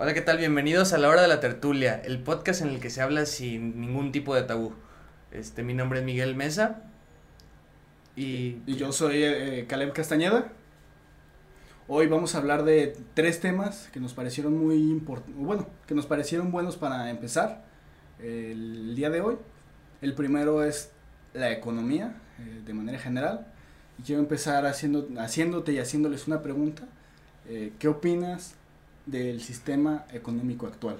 Hola, ¿qué tal? Bienvenidos a la hora de la tertulia, el podcast en el que se habla sin ningún tipo de tabú. Este, mi nombre es Miguel Mesa y, yo soy eh, Caleb Castañeda. Hoy vamos a hablar de tres temas que nos parecieron muy importantes, bueno, que nos parecieron buenos para empezar eh, el día de hoy. El primero es la economía, eh, de manera general. Y quiero empezar haciendo, haciéndote y haciéndoles una pregunta. Eh, ¿Qué opinas del sistema económico actual?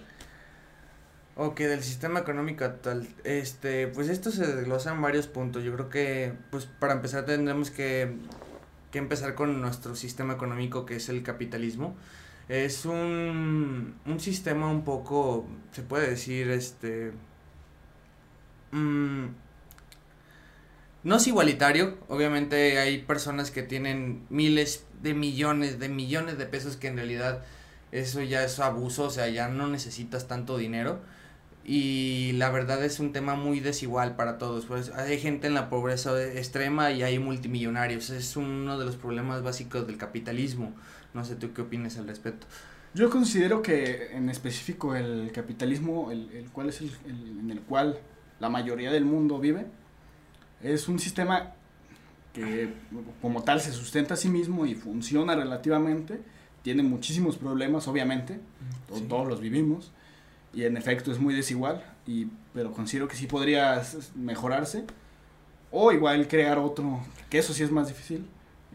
Ok, del sistema económico actual. Este, pues esto se desglosa en varios puntos. Yo creo que, pues para empezar tendremos que, que empezar con nuestro sistema económico que es el capitalismo. Es un, un sistema un poco, se puede decir, este... mm, no es igualitario, obviamente hay personas que tienen miles de millones, de millones de pesos que en realidad eso ya es abuso, o sea, ya no necesitas tanto dinero y la verdad es un tema muy desigual para todos, pues hay gente en la pobreza extrema y hay multimillonarios, es uno de los problemas básicos del capitalismo, no sé tú qué opinas al respecto. Yo considero que en específico el capitalismo, el, el cual es el, el- en el cual la mayoría del mundo vive, es un sistema que como tal se sustenta a sí mismo y funciona relativamente, tiene muchísimos problemas obviamente, Sí. todos los vivimos y en efecto es muy desigual, y, pero considero que sí podría mejorarse o igual crear otro, que eso sí es más difícil.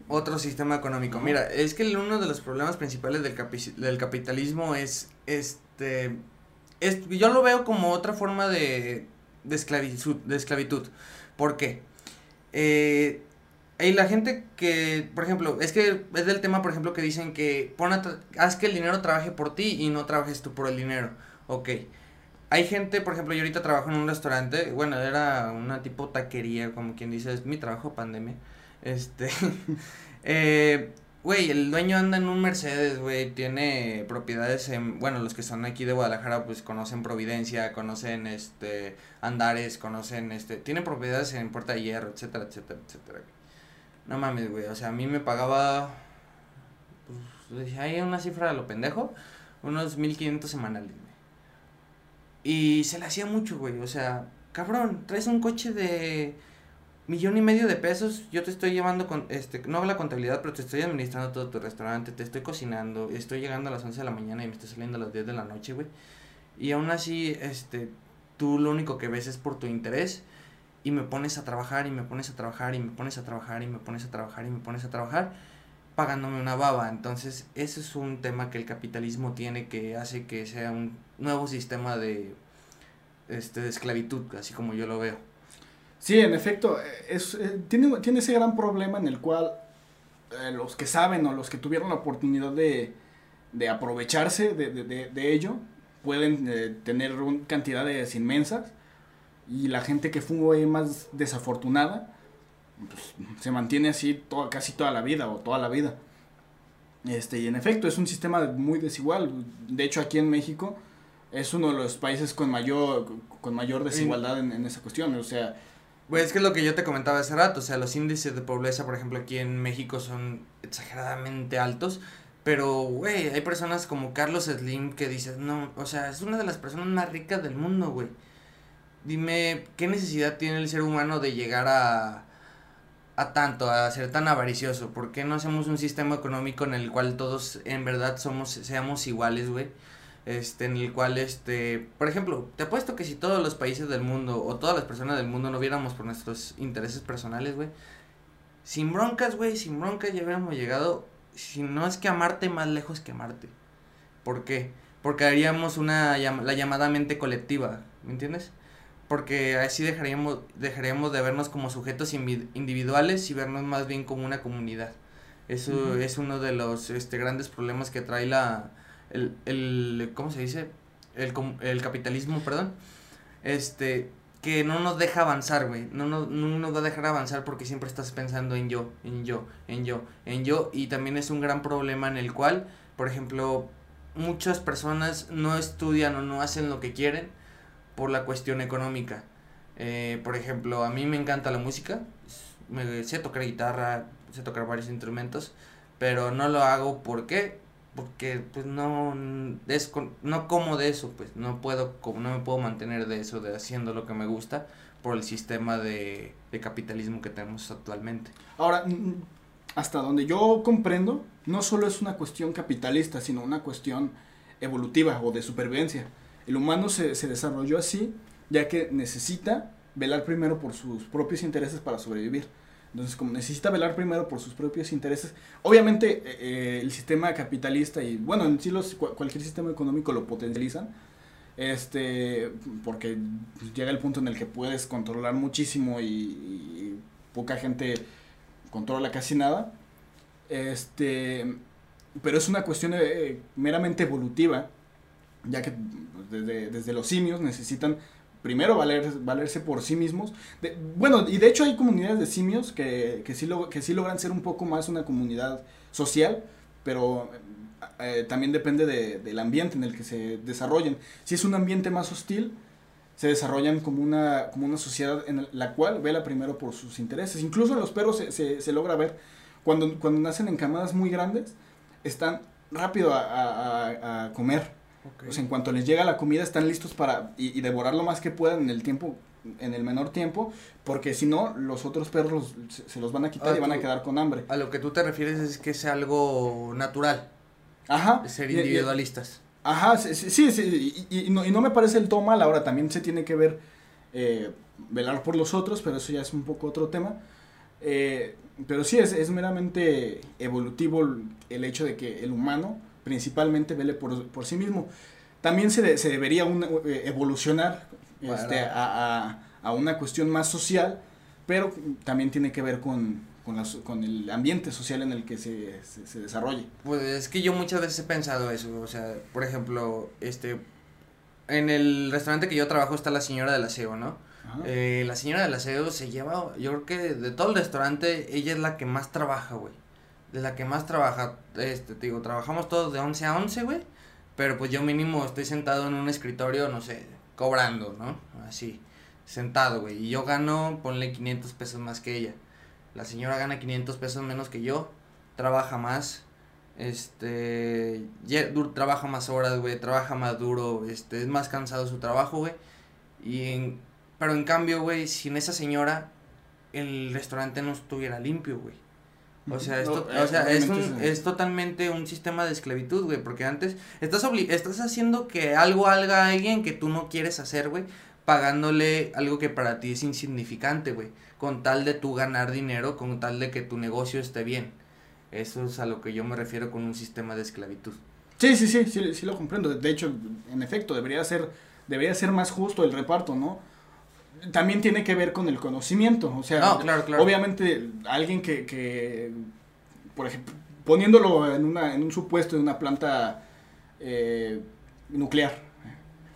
Otro sistema económico. Mira, es que uno de los problemas principales del, capi- del capitalismo es, este, es, yo lo veo como otra forma de, de esclavitud, de esclavitud. ¿Por qué? Eh, y la gente que, por ejemplo, es que es del tema, por ejemplo, que dicen que pon haz que el dinero trabaje por ti y no trabajes tú por el dinero. Ok. Hay gente, por ejemplo, yo ahorita trabajo en un restaurante, bueno, era una tipo taquería, como quien dice, es mi trabajo pandemia. Este, eh, güey, el dueño anda en un Mercedes, güey, tiene propiedades en, bueno, los que son aquí de Guadalajara, pues conocen Providencia, conocen, este, Andares, conocen, este, tienen propiedades en Puerta de Hierro, etcétera, etcétera, etcétera. No mames, güey, o sea, a mí me pagaba, pues, hay una cifra de lo pendejo, unos 1500 semanales. Y se le hacía mucho, güey, o sea, cabrón, traes un coche de millón y medio de pesos, yo te estoy llevando con, este, no hago la contabilidad, pero te estoy administrando todo tu restaurante, te estoy cocinando, estoy llegando a las 11 de la mañana y me estoy saliendo a las 10 de la noche, güey. Y aún así, este, tú lo único que ves es por tu interés y me pones a trabajar y me pones a trabajar y me pones a trabajar y me pones a trabajar y me pones a trabajar pagándome una baba. Entonces, ese es un tema que el capitalismo tiene que hace que sea un nuevo sistema de este de esclavitud, así como yo lo veo. Sí, en efecto, eh, es, eh, tiene, tiene ese gran problema en el cual eh, los que saben o los que tuvieron la oportunidad de, de aprovecharse de, de- de- ello pueden tener un- cantidades inmensas y la gente que fue más desafortunada pues, se mantiene así toda, casi toda la vida o toda la vida. Este, y en efecto, es un sistema muy desigual. De hecho, aquí en México es uno de los países con mayor, con mayor desigualdad en, en esa cuestión. O sea, Pues es que es lo que yo te comentaba hace rato, o sea, los índices de pobreza, por ejemplo, aquí en México son exageradamente altos, pero, güey, hay personas como Carlos Slim que dices, no, o sea, es una de las personas más ricas del mundo, güey. Dime, ¿qué necesidad tiene el ser humano de llegar a, a tanto, a ser tan avaricioso? ¿Por qué no hacemos un sistema económico en el cual todos en verdad somos, seamos iguales, güey? este, en el cual, este, por ejemplo, te apuesto que si todos los países del mundo o todas las personas del mundo no viéramos por nuestros intereses personales, güey, sin broncas, güey, sin broncas ya hubiéramos llegado, si no es que a Marte, más lejos que Marte. ¿Por qué? Porque haríamos una, la llamada mente colectiva, ¿me entiendes? Porque así dejaríamos, dejaríamos de vernos como sujetos individuales y vernos más bien como una comunidad. Eso es uno de los este, grandes problemas que trae la, el, el, ¿cómo se dice? El, com- el capitalismo, perdón. Este, que no nos deja avanzar, güey. No, no, no nos va a dejar avanzar porque siempre estás pensando en yo, en yo, en yo, en yo. Y también es un gran problema en el cual, por ejemplo, muchas personas no estudian o no hacen lo que quieren por la cuestión económica. Eh, por ejemplo, a mí me encanta la música. Me sé tocar guitarra, sé tocar varios instrumentos. Pero no lo hago, ¿por qué? porque pues no no como de eso pues no puedo no me puedo mantener de eso de haciendo lo que me gusta por el sistema de, de capitalismo que tenemos actualmente ahora hasta donde yo comprendo no solo es una cuestión capitalista sino una cuestión evolutiva o de supervivencia el humano se, se desarrolló así ya que necesita velar primero por sus propios intereses para sobrevivir. Entonces, como necesita velar primero por sus propios intereses, obviamente eh, eh, el sistema capitalista y, bueno, en sí los, cualquier sistema económico lo potencializan, este, porque llega el punto en el que puedes controlar muchísimo y, poca gente controla casi nada, este, pero es una cuestión eh, meramente evolutiva, ya que desde, desde los simios necesitan primero valer, valerse por sí mismos. bueno, y de hecho hay comunidades de simios que, que, sí lo, que sí logran ser un poco más una comunidad social, pero eh, también depende de, del ambiente en el que se desarrollen. Si es un ambiente más hostil, se desarrollan como una, como una sociedad en la cual vela primero por sus intereses. Incluso en los perros se, se, logra ver, cuando, cuando nacen en camadas muy grandes, están rápido a comer pues en cuanto les llega la comida están listos para y, devorar lo más que puedan en el tiempo en el menor tiempo, porque si no, los otros perros se, los van a quitar y van a quedar con hambre. A lo que tú te refieres es que es algo natural. Ajá. ser individualistas. ajá, sí, sí, sí y, no, y, no, me parece el todo mal, ahora también se tiene que ver, eh, velar por los otros, pero eso ya es un poco otro tema. Eh, pero sí, es, es meramente evolutivo el hecho de que el humano principalmente vele por, por sí mismo. También se, se debería eh, evolucionar este, a, a, una cuestión más social, pero también tiene que ver con, con, con el ambiente social en el que se, se, desarrolle. Pues es que yo muchas veces he pensado eso, o sea, por ejemplo, este, en el restaurante que yo trabajo está la señora del aseo, ¿no? Eh, la señora del aseo se lleva, yo creo que de todo el restaurante, ella es la que más trabaja, güey de la que más trabaja, este, te digo, trabajamos todos de 11 a 11, güey, pero pues yo mínimo estoy sentado en un escritorio, no sé, cobrando, ¿no? Así, sentado, güey, y yo gano, ponle 500 pesos más que ella. La señora gana 500 pesos menos que yo, trabaja más, este, trabaja más horas, güey, trabaja más duro, este, es más cansado su trabajo, güey, y pero en cambio, güey, sin esa señora, el restaurante no estuviera limpio, güey. O sea, esto, o sea es, un, es totalmente un sistema de esclavitud, güey, porque antes estás, estás haciendo que algo haga alguien que tú no quieres hacer, güey, pagándole algo que para ti es insignificante, güey, con tal de tú ganar dinero, con tal de que tu negocio esté bien. Eso es a lo que yo me refiero con un sistema de esclavitud. Sí, sí, sí, sí, sí lo comprendo. De hecho, en efecto, debería ser, debería ser más justo el reparto, ¿no? También tiene que ver con el conocimiento. O sea, obviamente alguien que, que, por ejemplo, poniéndolo en, una, en un supuesto de una planta eh, nuclear,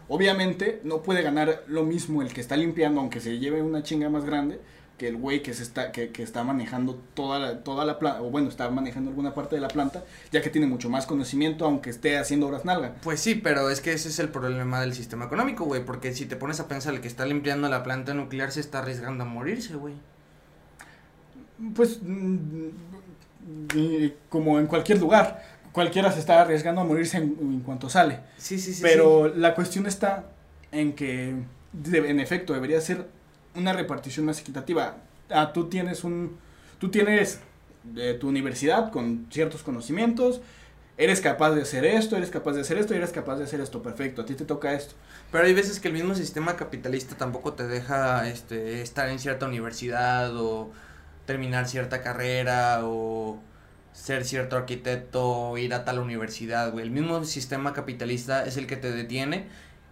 obviamente no puede ganar lo mismo el que está limpiando, aunque se lleve una chinga más grande, que el güey que se está que, que está manejando toda la, toda la planta o bueno está manejando alguna parte de la planta ya que tiene mucho más conocimiento aunque esté haciendo obras nalga. Pues sí pero es que ese es el problema del sistema económico güey porque si te pones a pensar el que está limpiando la planta nuclear se está arriesgando a morirse güey. Pues mm, como en cualquier lugar cualquiera se está arriesgando a morirse en, cuanto sale. Sí sí sí pero la cuestión está en que en efecto debería ser una repartición más equitativa. Ah, tú tienes un, tú tienes de tu universidad con ciertos conocimientos, eres capaz de hacer esto, eres capaz de hacer esto, eres capaz de hacer esto, perfecto, a ti te toca esto. Pero hay veces que el mismo sistema capitalista tampoco te deja este, estar en cierta universidad o terminar cierta carrera o ser cierto arquitecto ir a tal universidad, güey. El mismo sistema capitalista es el que te detiene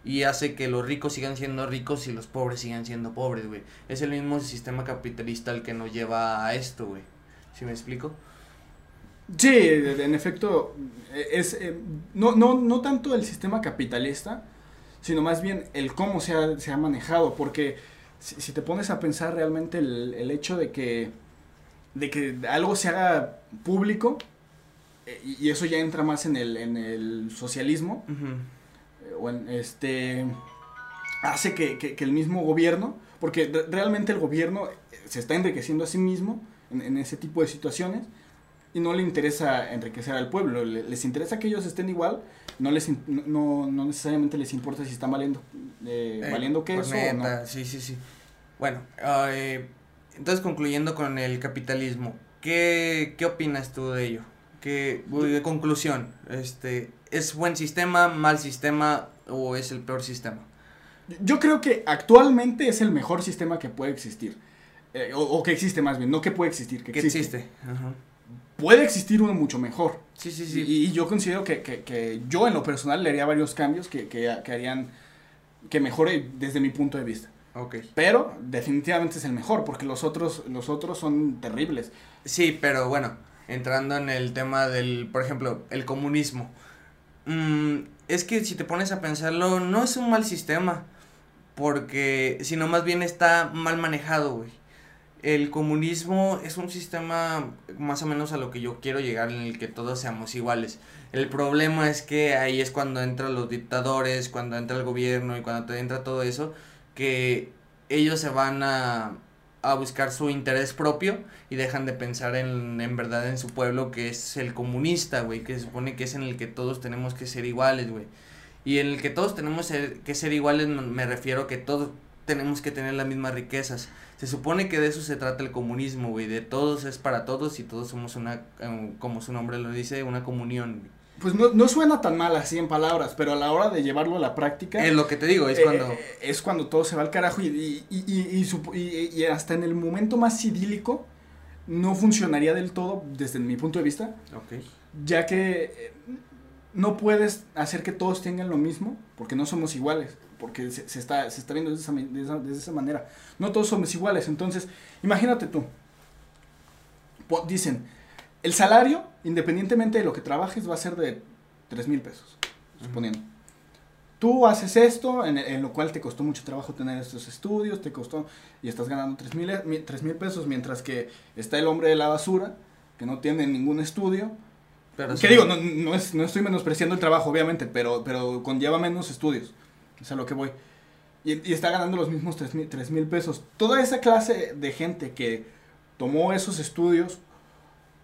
y hace que los ricos sigan siendo ricos y los pobres sigan siendo pobres, güey. Es el mismo sistema capitalista el que nos lleva a esto, güey. ¿Sí me explico? Sí, en efecto, es eh, no, no, no tanto el sistema capitalista, sino más bien el cómo se ha, se ha manejado, porque si, te pones a pensar realmente el, el, hecho de que, de que algo se haga público, eh, y, eso ya entra más en el, en el socialismo, o este, hace que, el mismo gobierno, porque realmente el gobierno se está enriqueciendo a sí mismo en, ese tipo de situaciones, y no le interesa enriquecer al pueblo, les interesa que ellos estén igual, no les no, no necesariamente les importa si están valiendo eh, eh valiendo queso o no. Sí, sí, sí. Bueno, eh, entonces concluyendo con el capitalismo, ¿qué, ¿qué opinas tú de ello? ¿Qué, de conclusión, este, ¿es buen sistema, mal sistema o es el peor sistema? Yo creo que actualmente es el mejor sistema que puede existir. Eh, o, que existe más bien, no que puede existir, que, existe. Puede existir uno mucho mejor. Sí, sí, sí. Y, yo considero que, que, yo en lo personal le haría varios cambios que, que, harían que mejore desde mi punto de vista. Ok. Pero definitivamente es el mejor, porque los otros, los otros son terribles. Sí, pero bueno, entrando en el tema del, por ejemplo, el comunismo. Mm, es que si te pones a pensarlo, no es un mal sistema, porque sino más bien está mal manejado, güey el comunismo es un sistema más o menos a lo que yo quiero llegar en el que todos seamos iguales. El problema es que ahí es cuando entran los dictadores, cuando entra el gobierno y cuando te entra todo eso, que ellos se van a, a buscar su interés propio y dejan de pensar en, en verdad en su pueblo que es el comunista, güey, que se supone que es en el que todos tenemos que ser iguales, güey. Y en el que todos tenemos que ser iguales me refiero que todos tenemos que tener las mismas riquezas se supone que de eso se trata el comunismo, güey, de todos es para todos y todos somos una, em, como su nombre lo dice, una comunión. Pues no, no suena tan mal así en palabras, pero a la hora de llevarlo a la práctica... Es lo que te digo, es cuando... Eh, es cuando todo se va al carajo y, y, y, y, hasta en el momento más idílico no funcionaría del todo desde mi punto de vista. Ok. Ya que eh, no puedes hacer que todos tengan lo mismo porque no somos iguales porque se, se, está, se está viendo de esa, de, esa, manera. No todos somos iguales, entonces, imagínate tú, dicen, el salario, independientemente de lo que trabajes, va a ser de 3 mil pesos, suponiendo. Tú haces esto, en, en, lo cual te costó mucho trabajo tener estos estudios, te costó, y estás ganando 3 mil pesos, mientras que está el hombre de la basura, que no tiene ningún estudio, pero que digo, no, no, es, no estoy menospreciando el trabajo, obviamente, pero, pero conlleva menos estudios. Es a lo que voy. Y, está ganando los mismos 3 mil pesos. Toda esa clase de gente que tomó esos estudios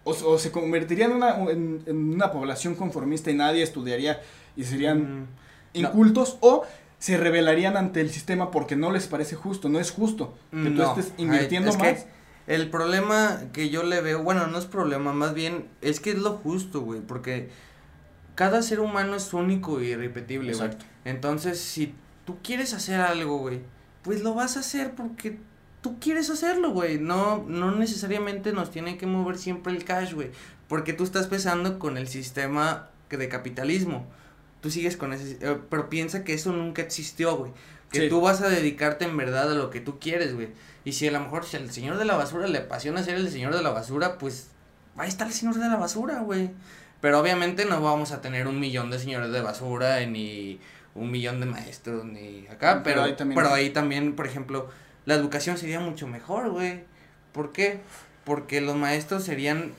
o, se convertiría en una, en, una, población conformista y nadie estudiaría y serían mm, incultos o se rebelarían ante el sistema porque no les parece justo, no es justo que tú estés invirtiendo más. el problema que yo le veo, bueno, no es problema, más bien es que es lo justo, güey, porque cada ser humano es único y irrepetible, güey. Entonces, si tú quieres hacer algo, güey, pues lo vas a hacer porque tú quieres hacerlo, güey. No, no necesariamente nos tiene que mover siempre el cash, güey. Porque tú estás pesando con el sistema de capitalismo. Tú sigues con ese... Eh, pero piensa que eso nunca existió, güey. Que tú vas a dedicarte en verdad a lo que tú quieres, güey. Y si a lo mejor si al señor de la basura le apasiona ser el señor de la basura, pues va a estar el señor de la basura, güey. Pero obviamente no vamos a tener un millón de señores de basura ni un millón de maestros ni acá, pero, pero, ahí, también, por ejemplo, la educación sería mucho mejor, güey. ¿Por qué? Porque los maestros serían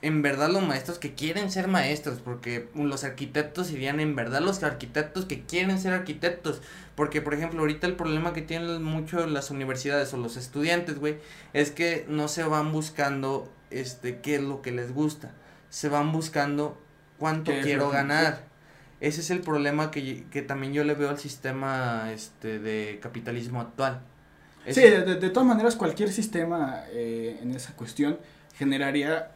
en verdad los maestros que quieren ser maestros, porque los arquitectos serían en verdad los arquitectos que quieren ser arquitectos, porque por ejemplo ahorita el problema que tienen mucho las universidades o los estudiantes, güey, es que no se van buscando este qué es lo que les gusta, se van buscando cuánto quiero ganar. Ese es el problema que, que también yo le veo al sistema este de capitalismo actual. Sí, de, de, todas maneras cualquier sistema eh, en esa cuestión generaría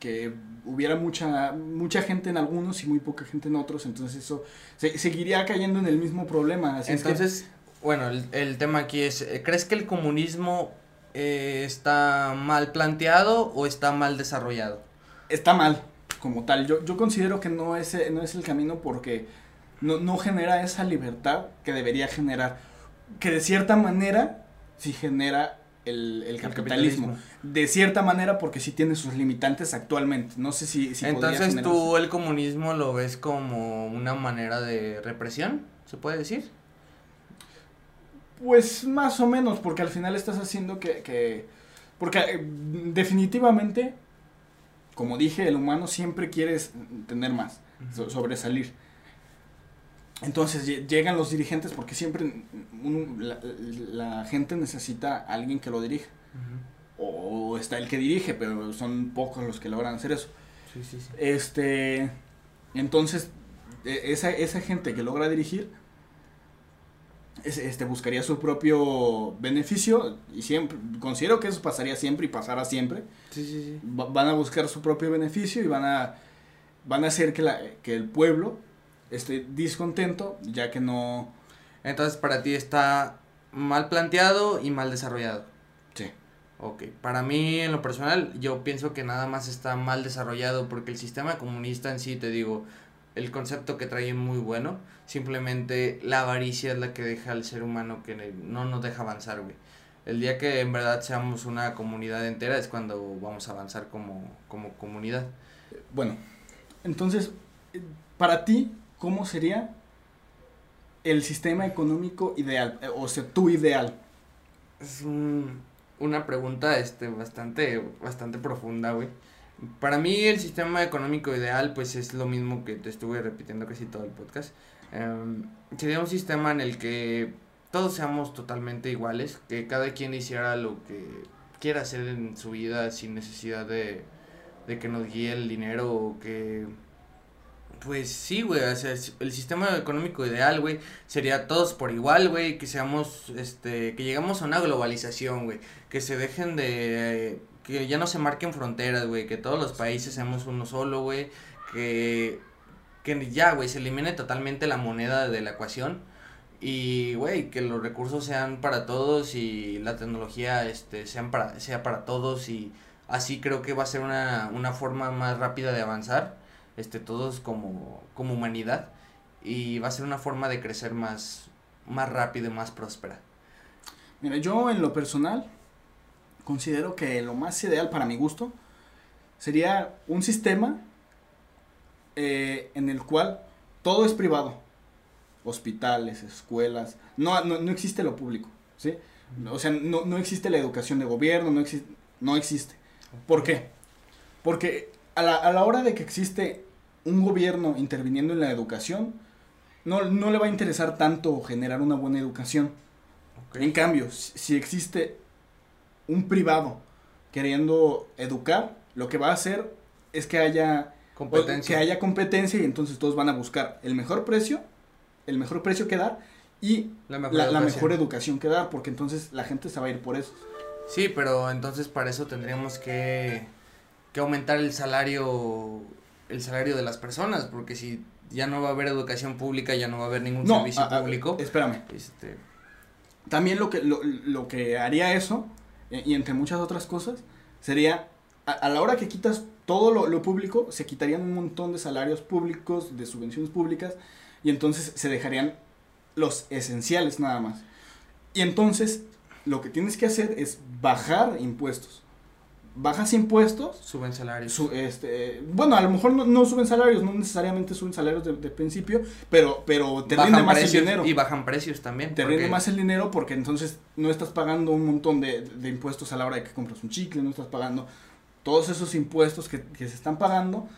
que hubiera mucha mucha gente en algunos y muy poca gente en otros, entonces eso seguiría cayendo en el mismo problema. entonces, bueno, el, el, tema aquí es, eh, ¿crees que el comunismo eh, está mal planteado o está mal desarrollado? Está mal como tal. Yo, yo considero que no es, no es el camino porque no, no genera esa libertad que debería generar. Que de cierta manera sí genera el, el, capitalismo. De cierta manera porque sí tiene sus limitantes actualmente. No sé si... si Entonces tú el comunismo lo ves como una manera de represión, ¿se puede decir? Pues más o menos, porque al final estás haciendo que... que porque eh, definitivamente como dije, el humano siempre quiere tener más, sobresalir. Entonces llegan los dirigentes porque siempre la, gente necesita a alguien que lo dirija. O o está el que dirige, pero son pocos los que logran hacer eso. Sí, sí, sí. Este, entonces, e- esa, esa gente que logra dirigir, es- este, buscaría su propio beneficio y siempre, considero que eso pasaría siempre y pasará siempre. Sí, sí, sí. Va- van a buscar su propio beneficio y van a, van a hacer que, la, que el pueblo esté discontento, ya que no... Entonces para ti está mal planteado y mal desarrollado. Sí. Ok, para mí en lo personal yo pienso que nada más está mal desarrollado porque el sistema comunista en sí, te digo, el concepto que trae es muy bueno, simplemente la avaricia es la que deja al ser humano que no nos deja avanzar, güey. El día que en verdad seamos una comunidad entera es cuando vamos a avanzar como, como comunidad. Bueno, entonces, eh, para ti, ¿cómo sería el sistema económico ideal? Eh, O sea, tu ideal. Es un- una pregunta este, bastante, bastante profunda, güey. Para mí el sistema económico ideal pues es lo mismo que te estuve repitiendo casi todo el podcast. Em, sería un sistema en el que todos seamos totalmente iguales, que cada quien hiciera lo que quiera hacer en su vida sin necesidad de que nos guíe el dinero o que... Pues sí, güey, o sea, el sistema económico ideal, güey, sería todos por igual, güey, que seamos, este, que llegamos a una globalización, güey, que se dejen de, que ya no se marquen fronteras, güey, que todos los países seamos uno solo, güey, que, que ya, güey, se elimine totalmente la moneda de la ecuación y, güey, que los recursos sean para todos y la tecnología, este, sean para, sea para todos y así creo que va a ser una, una forma más rápida de avanzar, este, todos como, como humanidad y va a ser una forma de crecer más, más rápido y más próspera. Mira, yo en lo personal considero que lo más ideal para mi gusto sería un sistema eh, en el cual todo es privado. Hospitales, escuelas, no, no, no existe lo público, ¿sí? O sea, no, no existe la educación de gobierno, no, exi- no existe. ¿Por qué? Porque a la, a la hora de que existe un gobierno interviniendo en la educación, no, no le va a interesar tanto generar una buena educación. En cambio, si, existe un privado queriendo educar, lo que va a hacer es que haya Competencia. que haya competencia y entonces todos van a buscar el mejor precio, el mejor precio que dar y la mejor, la, mejor educación que dar, porque entonces la gente se va a ir por eso. Sí, pero entonces para eso tendríamos que, que aumentar el salario el salario de las personas, porque si ya no va a haber educación pública, ya no va a haber ningún No, servicio a- a- público. espérame. Este, También lo que, lo, lo que haría eso, eh, y entre muchas otras cosas, sería, a, a la hora que quitas todo lo, lo público, se quitarían un montón de salarios públicos, de subvenciones públicas, y entonces se dejarían los esenciales nada más. Y entonces, lo que tienes que hacer es bajar impuestos. Bajas impuestos, suben salarios. su- este, bueno, a lo mejor no, no suben salarios, no necesariamente suben salarios de, de principio, pero, pero te rinde bajan más el dinero y bajan precios también. te porque- rinde más el dinero porque entonces no estás pagando un montón de, de impuestos a la hora de que compras un chicle, no estás pagando todos esos impuestos que, que se están pagando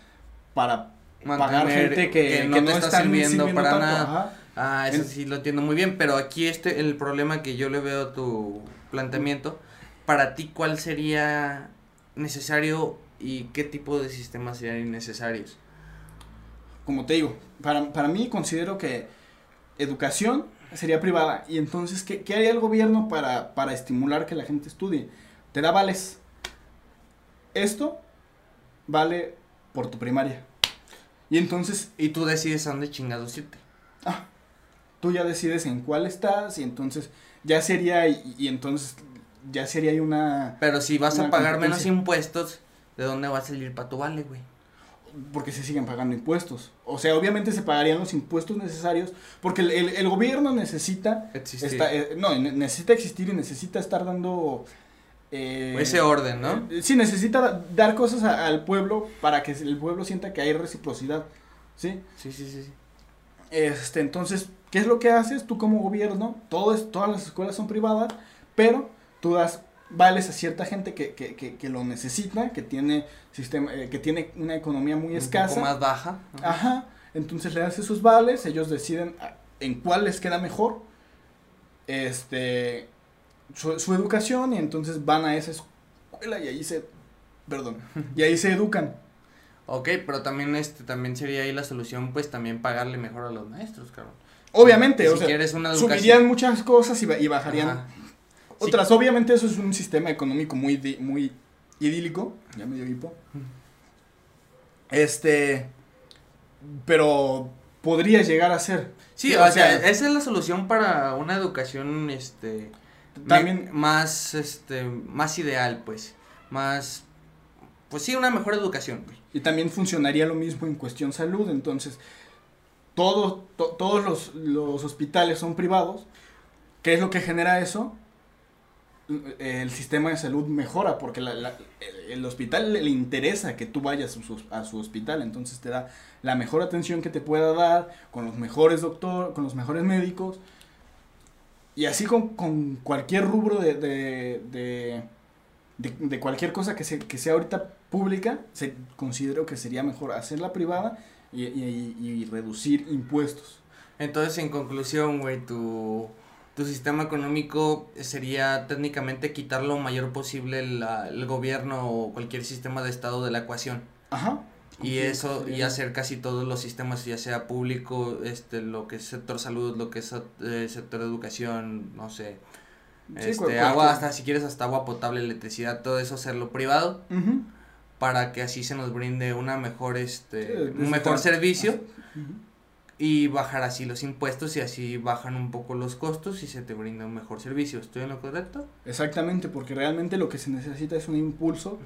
para pagar gente que, no que te está sirviendo para tanto, nada. ajá. Ah, eso En- sí lo entiendo muy bien, pero aquí este el problema que yo le veo a tu planteamiento, para ti cuál sería necesario y qué tipo de sistemas serían innecesarios. Como te digo, para, para mí considero que educación sería privada y entonces, ¿qué, qué haría el gobierno para, para estimular que la gente estudie? Te da vales. Esto vale por tu primaria. Y entonces Y tú decides a dónde chingados irte. Ah, tú ya decides en cuál estás y entonces ya sería y, y entonces ya sería ahí una Pero si vas a pagar menos impuestos, ¿de dónde va a salir para tu vale, güey? porque se siguen pagando impuestos. O sea, obviamente se pagarían los impuestos necesarios porque el, el- el gobierno necesita Existir. eh, no, ne- necesita existir y necesita estar dando eh, Ese orden, ¿no? eh, sí, necesita da- dar cosas a- al pueblo para que el pueblo sienta que hay reciprocidad, ¿sí? Sí, sí, sí. sí. Este, entonces, ¿qué es lo que haces tú como gobierno? Todo es, todas las escuelas son privadas, pero tú das vales a cierta gente que, que, que, que lo necesita, que tiene sistema, eh, que tiene una economía muy Un escasa. poco más baja. Ajá. Ajá. Entonces le das esos vales, ellos deciden a- en cuál les queda mejor. Este su, su educación y entonces van a esas escuela y ahí se, perdón, y ahí se educan. Ok, pero también este también sería ahí la solución, pues también pagarle mejor a los maestros, cabrón. Obviamente, si o sea, quieres una educación. subirían muchas cosas y, ba- y bajarían Ajá. Otras. Obviamente eso es un sistema económico muy, muy idílico, ya me dio hipo. Este, pero podría llegar a ser. Sí, O o, sea, sea- esa es la solución para una educación, este, También- más, este, más ideal, pues, más, pues sí, una mejor educación, güey. Y también funcionaría lo mismo en cuestión salud, entonces todo, to- todos los, los hospitales son privados. ¿Qué es lo que genera eso? El sistema de salud mejora porque la- la- el, hospital le, interesa que tú vayas a su, hospital, entonces te da la mejor atención que te pueda dar, con los mejores doctores, con los mejores médicos, y así con, con cualquier rubro de, de, de, de- de cualquier cosa que, se, que sea ahorita pública, se, considero que sería mejor hacerla privada y, y- y reducir impuestos. Entonces, en conclusión, güey, tu, tu sistema económico sería técnicamente quitar lo mayor posible la- el gobierno o cualquier sistema de estado de la ecuación. Ajá. Y Sí, eso, y hacer casi todos los sistemas, ya sea público, este, lo que es sector salud, lo que es eh, sector educación, no sé, Sí, este, agua, hasta si quieres hasta agua potable, electricidad, todo eso hacerlo privado, para que así se nos brinde una mejor, este, un mejor servicio. Y bajar así los impuestos y así bajan un poco los costos y se te brinda un mejor servicio. ¿Estoy en lo correcto? Exactamente, porque realmente lo que se necesita es un impulso.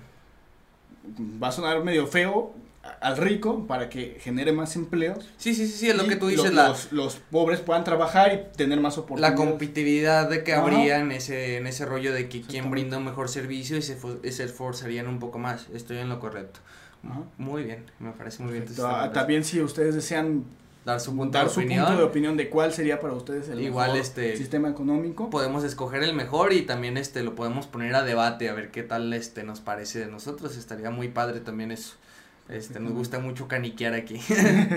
Va a sonar medio feo al rico para que genere más empleos. Sí, sí, sí, sí, es lo que tú dices, la, los, los pobres puedan trabajar y tener más la oportunidades. competitividad de que Ajá. habría en ese, en ese rollo de que quien brinda un mejor servicio y se, se esforzarían un poco más. Estoy en lo correcto. Ajá. Muy bien, me parece muy bien. Perfecto. sistema Ah, También si ustedes desean dar su punto dar de su opinión. punto de opinión de cuál sería para ustedes el Igual, mejor este, sistema económico. Podemos escoger el mejor y también este lo podemos poner a debate a ver qué tal este nos parece de nosotros. Estaría muy padre también eso. Este, nos gusta mucho caniquear aquí.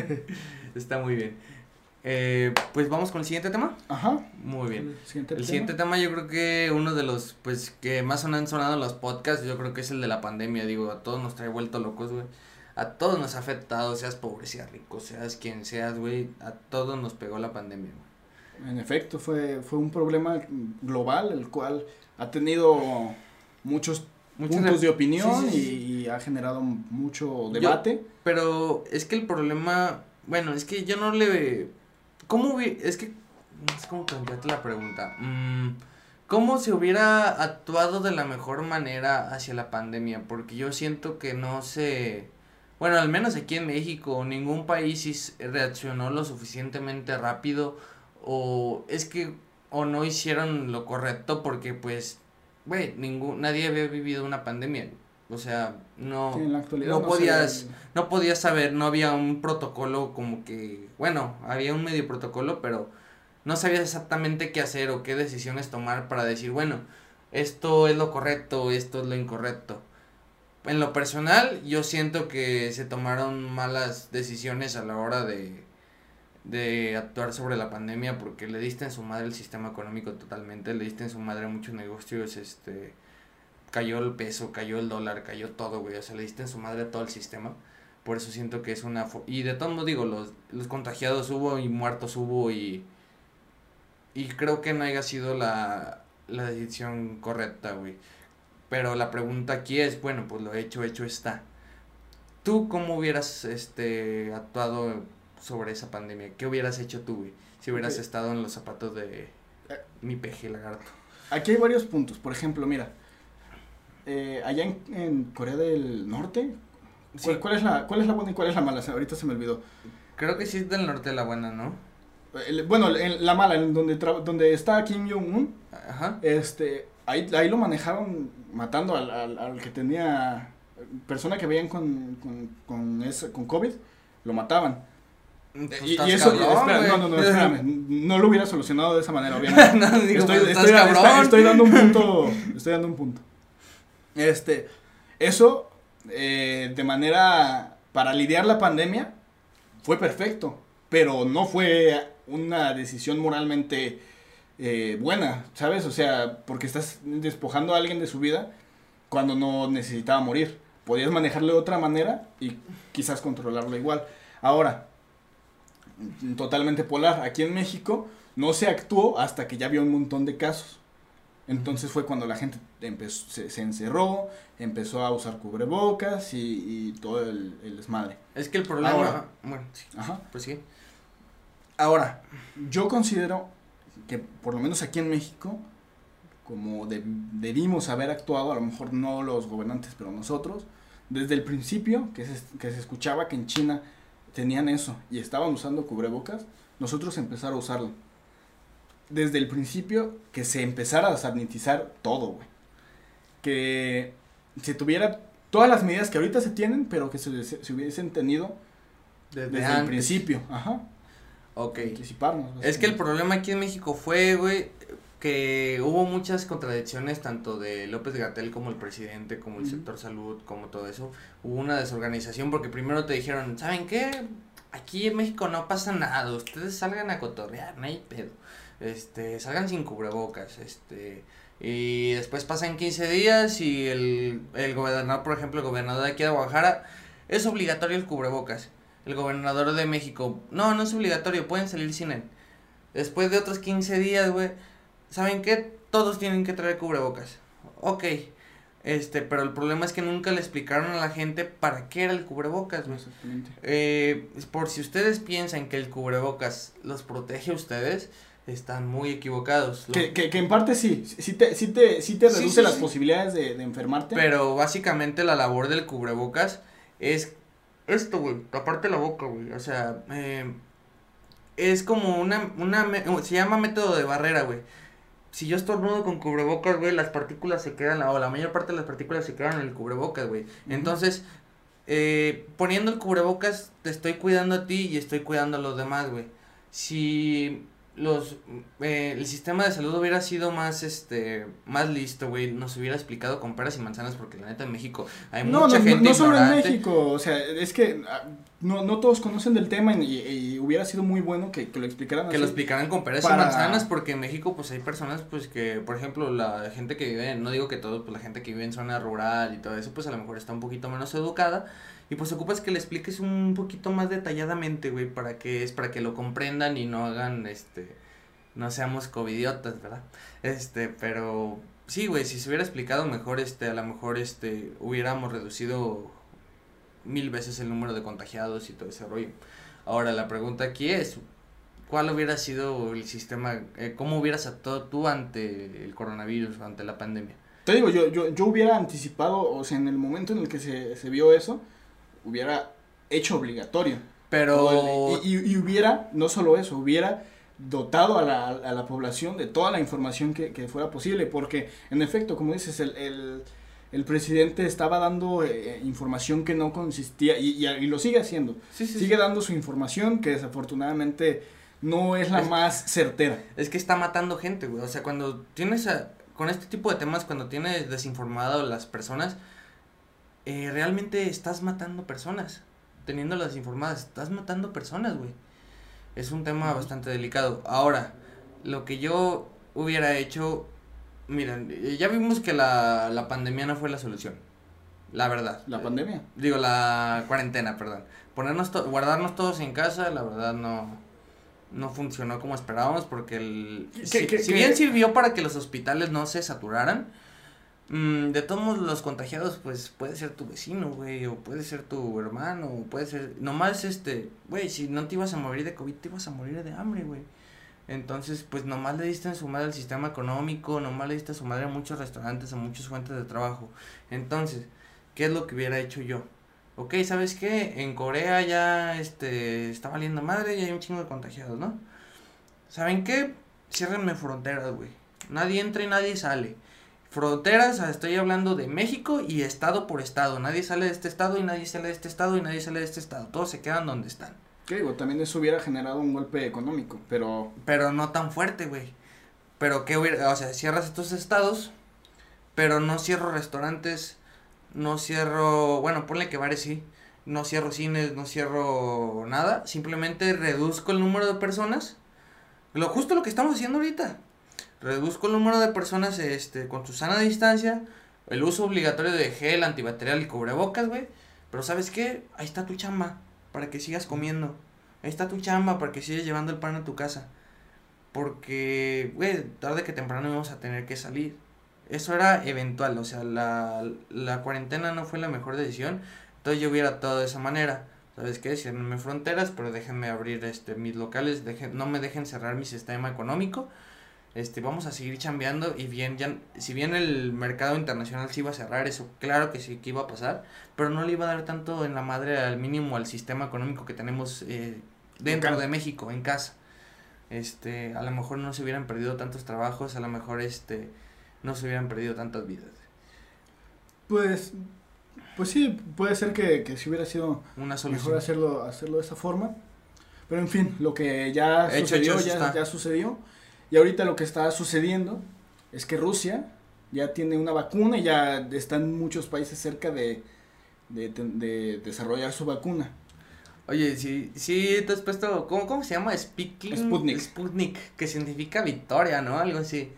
Está muy bien. Eh, pues vamos con el siguiente tema. Ajá. Muy bien. El siguiente El tema. siguiente tema yo creo que uno de los pues que más han sonado en los podcasts, yo creo que es el de la pandemia, digo, a todos nos trae vuelto locos, güey. A todos nos ha afectado, seas pobre, seas rico, seas quien seas, güey, a todos nos pegó la pandemia, güey. En efecto, fue, fue un problema global, el cual ha tenido muchos Muchos puntos de- opinión sí, sí, y- sí. Y, ha generado mucho debate. Pero es que el problema, bueno, es que yo no le... ¿Cómo hubi- Es que... Es como plantearte la pregunta. Mm, ¿Cómo se hubiera actuado de la mejor manera hacia la pandemia? Porque yo siento que no se... Bueno, al menos aquí en México, ningún país reaccionó lo suficientemente rápido o es que o no hicieron lo correcto porque pues, güey, ningún nadie había vivido una pandemia. O sea, no en la actualidad no podías- no podías saber, no había un protocolo como que, bueno, había un medio protocolo, pero no sabías exactamente qué hacer o qué decisiones tomar para decir, bueno, esto es lo correcto, esto es lo incorrecto. En lo personal, yo siento que se tomaron malas decisiones a la hora de, de actuar sobre la pandemia porque le diste en su madre el sistema económico totalmente, le diste en su madre muchos negocios, este, cayó el peso, cayó el dólar, cayó todo, güey, o sea, le diste en su madre todo el sistema. Por eso siento que es una... Y de todos modos digo, los, los contagiados hubo y muertos hubo y... Y creo que no haya sido la, la decisión correcta, güey. Pero la pregunta aquí es, bueno, pues lo hecho, hecho está. ¿Tú cómo hubieras este, actuado sobre esa pandemia? ¿Qué hubieras hecho tú, güey? Si hubieras Ok. estado en los zapatos de mi peje lagarto. Aquí hay varios puntos. Por ejemplo, mira, eh, allá en, en Corea del Norte, ¿cuál, Sí. cuál es la, ¿cuál es la buena y cuál es la mala? Se- Ahorita se me olvidó. Creo que sí es del norte la buena, ¿no? El- bueno, en la mala, en donde, donde está Kim Jong-un, este, ahí, ahí lo manejaron matando al, al, al que tenía, persona que veían con, con, con, ese- con COVID, lo mataban. Pues y, y eso, cabrón, espera, güey. no, no, no, espérame, no lo hubiera solucionado de esa manera, obviamente. no, digo, estoy, pues, estoy, está- estoy dando un punto, estoy dando un punto. Este, eso, eh, de manera, para lidiar la pandemia, fue perfecto, pero no fue una decisión moralmente eh, buena, ¿sabes? O sea, porque estás despojando a alguien de su vida cuando no necesitaba morir. Podías manejarlo de otra manera y quizás controlarlo igual. Ahora, totalmente polar. Aquí en México no se actuó hasta que ya había un montón de casos. Entonces fue cuando la gente empezó, se, encerró, empezó a usar cubrebocas y, todo el, desmadre. Es que el problema... bueno, sí. Ajá. Pues sí. Ahora, yo considero que por lo menos aquí en México, como debimos haber actuado, a lo mejor no los gobernantes, pero nosotros, desde el principio que se, que se escuchaba que en China tenían eso y estaban usando cubrebocas, nosotros empezar a usarlo desde el principio que se empezara a sanitizar todo, güey. Que se tuviera todas las medidas que ahorita se tienen, pero que se, se hubiesen tenido desde, el principio. Ajá. Ok. Anticiparnos. Es que el problema aquí en México fue, güey, que hubo muchas contradicciones tanto de López Gatel como el presidente, como el sector salud, como todo eso. Hubo una desorganización porque primero te dijeron, ¿saben qué? Aquí en México no pasa nada, ustedes salgan a cotorrear, no hay pedo este, salgan sin cubrebocas, este, y después pasan 15 días y el, el gobernador, por ejemplo, el gobernador de aquí de Guadalajara, es obligatorio el cubrebocas. El gobernador de México, no, no es obligatorio, pueden salir sin él. Después de otros 15 días, güey, ¿saben qué? Todos tienen que traer cubrebocas. Ok, este, pero el problema es que nunca le explicaron a la gente para qué era el cubrebocas, güey. Eh, por si ustedes piensan que el cubrebocas los protege a ustedes, están muy equivocados. Que, que, que, en parte sí, sí te, sí te, sí te reduce las posibilidades de, de, enfermarte. Pero básicamente la labor del cubrebocas es esto, güey, taparte la boca, güey. O sea, eh, es como una, una, se llama método de barrera, güey. Si yo estornudo con cubrebocas, güey, las partículas se quedan, o la mayor parte de las partículas se quedan en el cubrebocas, güey. Entonces, eh, poniendo el cubrebocas, te estoy cuidando a ti y estoy cuidando a los demás, güey. Si los eh, el sistema de salud hubiera sido más este más listo, güey, nos hubiera explicado con peras y manzanas porque la neta en México hay mucha gente no, no solo en México, o sea, es que ah, no, no todos conocen del tema y, hubiera sido muy bueno que, lo explicaran Que lo explicaran con peras y manzanas porque en México pues hay personas pues que, por ejemplo, la gente que vive, no digo que todos, pues la gente que vive en zona rural y todo eso pues a lo mejor está un poquito menos educada y pues ocupas que le expliques un poquito más detalladamente, güey, para que es para que lo comprendan y no hagan este no seamos covidiotas, ¿verdad? Este, pero sí, güey, si se hubiera explicado mejor este a lo mejor este hubiéramos reducido mil veces el número de contagiados y todo ese rollo. Ahora la pregunta aquí es ¿cuál hubiera sido el sistema eh, cómo hubieras actuado tú ante el coronavirus, ante la pandemia? Te digo, yo, yo, yo hubiera anticipado, o sea, en el momento en el que se, se vio eso, hubiera hecho obligatorio. Pero... y, y, hubiera, no solo eso, hubiera dotado a la, a la población de toda la información que, que, fuera posible, porque en efecto, como dices, el, el, el presidente estaba dando eh, información que no consistía, y, y, lo sigue haciendo, sigue dando su información que desafortunadamente no es la más certera. Es que está matando gente, güey, o sea, cuando tienes, a, con este tipo de temas, cuando tienes desinformado a las personas, eh, realmente estás matando personas. Teniéndolas informadas, estás matando personas, güey. Es un tema bastante delicado. Ahora, lo que yo hubiera hecho, miren, ya vimos que la, la pandemia no fue la solución. La verdad. ¿La pandemia? Digo, la cuarentena, perdón. Ponernos guardarnos todos en casa, la verdad no, no funcionó como esperábamos porque el... si, si bien sirvió para que los hospitales no se saturaran, Mm, de todos los contagiados, pues puede ser tu vecino, güey, o puede ser tu hermano, o puede ser. Nomás, este, güey, si no te ibas a morir de COVID, te ibas a morir de hambre, güey. Entonces, pues nomás le diste en su madre al sistema económico, nomás le diste a su madre a muchos restaurantes, a muchas fuentes de trabajo. Entonces, ¿qué es lo que hubiera hecho yo? Ok, ¿sabes qué? En Corea ya, este, está valiendo madre y hay un chingo de contagiados, ¿no? ¿Saben qué? Ciérrenme fronteras, güey. Nadie entra y nadie sale. Fronteras, estoy hablando de México y estado por estado. Nadie sale de este estado y nadie sale de este estado y nadie sale de este estado. Todos se quedan donde están. ¿Qué digo? También eso hubiera generado un golpe económico, pero... Pero no tan fuerte, güey. Pero qué hubiera... O sea, cierras estos estados, pero no cierro restaurantes, no cierro... Bueno, ponle que bares sí. No cierro cines, no cierro nada. Simplemente reduzco el número de personas. Lo justo lo que estamos haciendo ahorita reduzco el número de personas este, con su sana distancia, el uso obligatorio de gel, antibacterial y cubrebocas, güey. Pero ¿sabes qué? Ahí está tu chamba para que sigas comiendo. Ahí está tu chamba para que sigas llevando el pan a tu casa. Porque, güey, tarde que temprano íbamos a tener que salir. Eso era eventual, o sea, la, la cuarentena no fue la mejor decisión. Entonces yo hubiera todo de esa manera. ¿Sabes qué? Cierrenme fronteras, pero déjenme abrir este mis locales, dejen, no me dejen cerrar mi sistema económico. Este, vamos a seguir chambeando y bien, ya, si bien el mercado internacional sí iba a cerrar, eso claro que sí que iba a pasar, pero no le iba a dar tanto en la madre al mínimo al sistema económico que tenemos eh, dentro de México, en casa. Este, a lo mejor no se hubieran perdido tantos trabajos, a lo mejor este, no se hubieran perdido tantas vidas. Pues pues sí, puede ser que, que si hubiera sido Una mejor hacerlo, hacerlo de esa forma. Pero en fin, lo que ya sucedió, ya, ya, sucedió. Y ahorita lo que está sucediendo es que Rusia ya tiene una vacuna y ya están muchos países cerca de, de, de desarrollar su vacuna. Oye, sí, sí, te has puesto, ¿cómo, cómo se llama? Speaking. Sputnik. Sputnik, que significa victoria, ¿no? Algo así.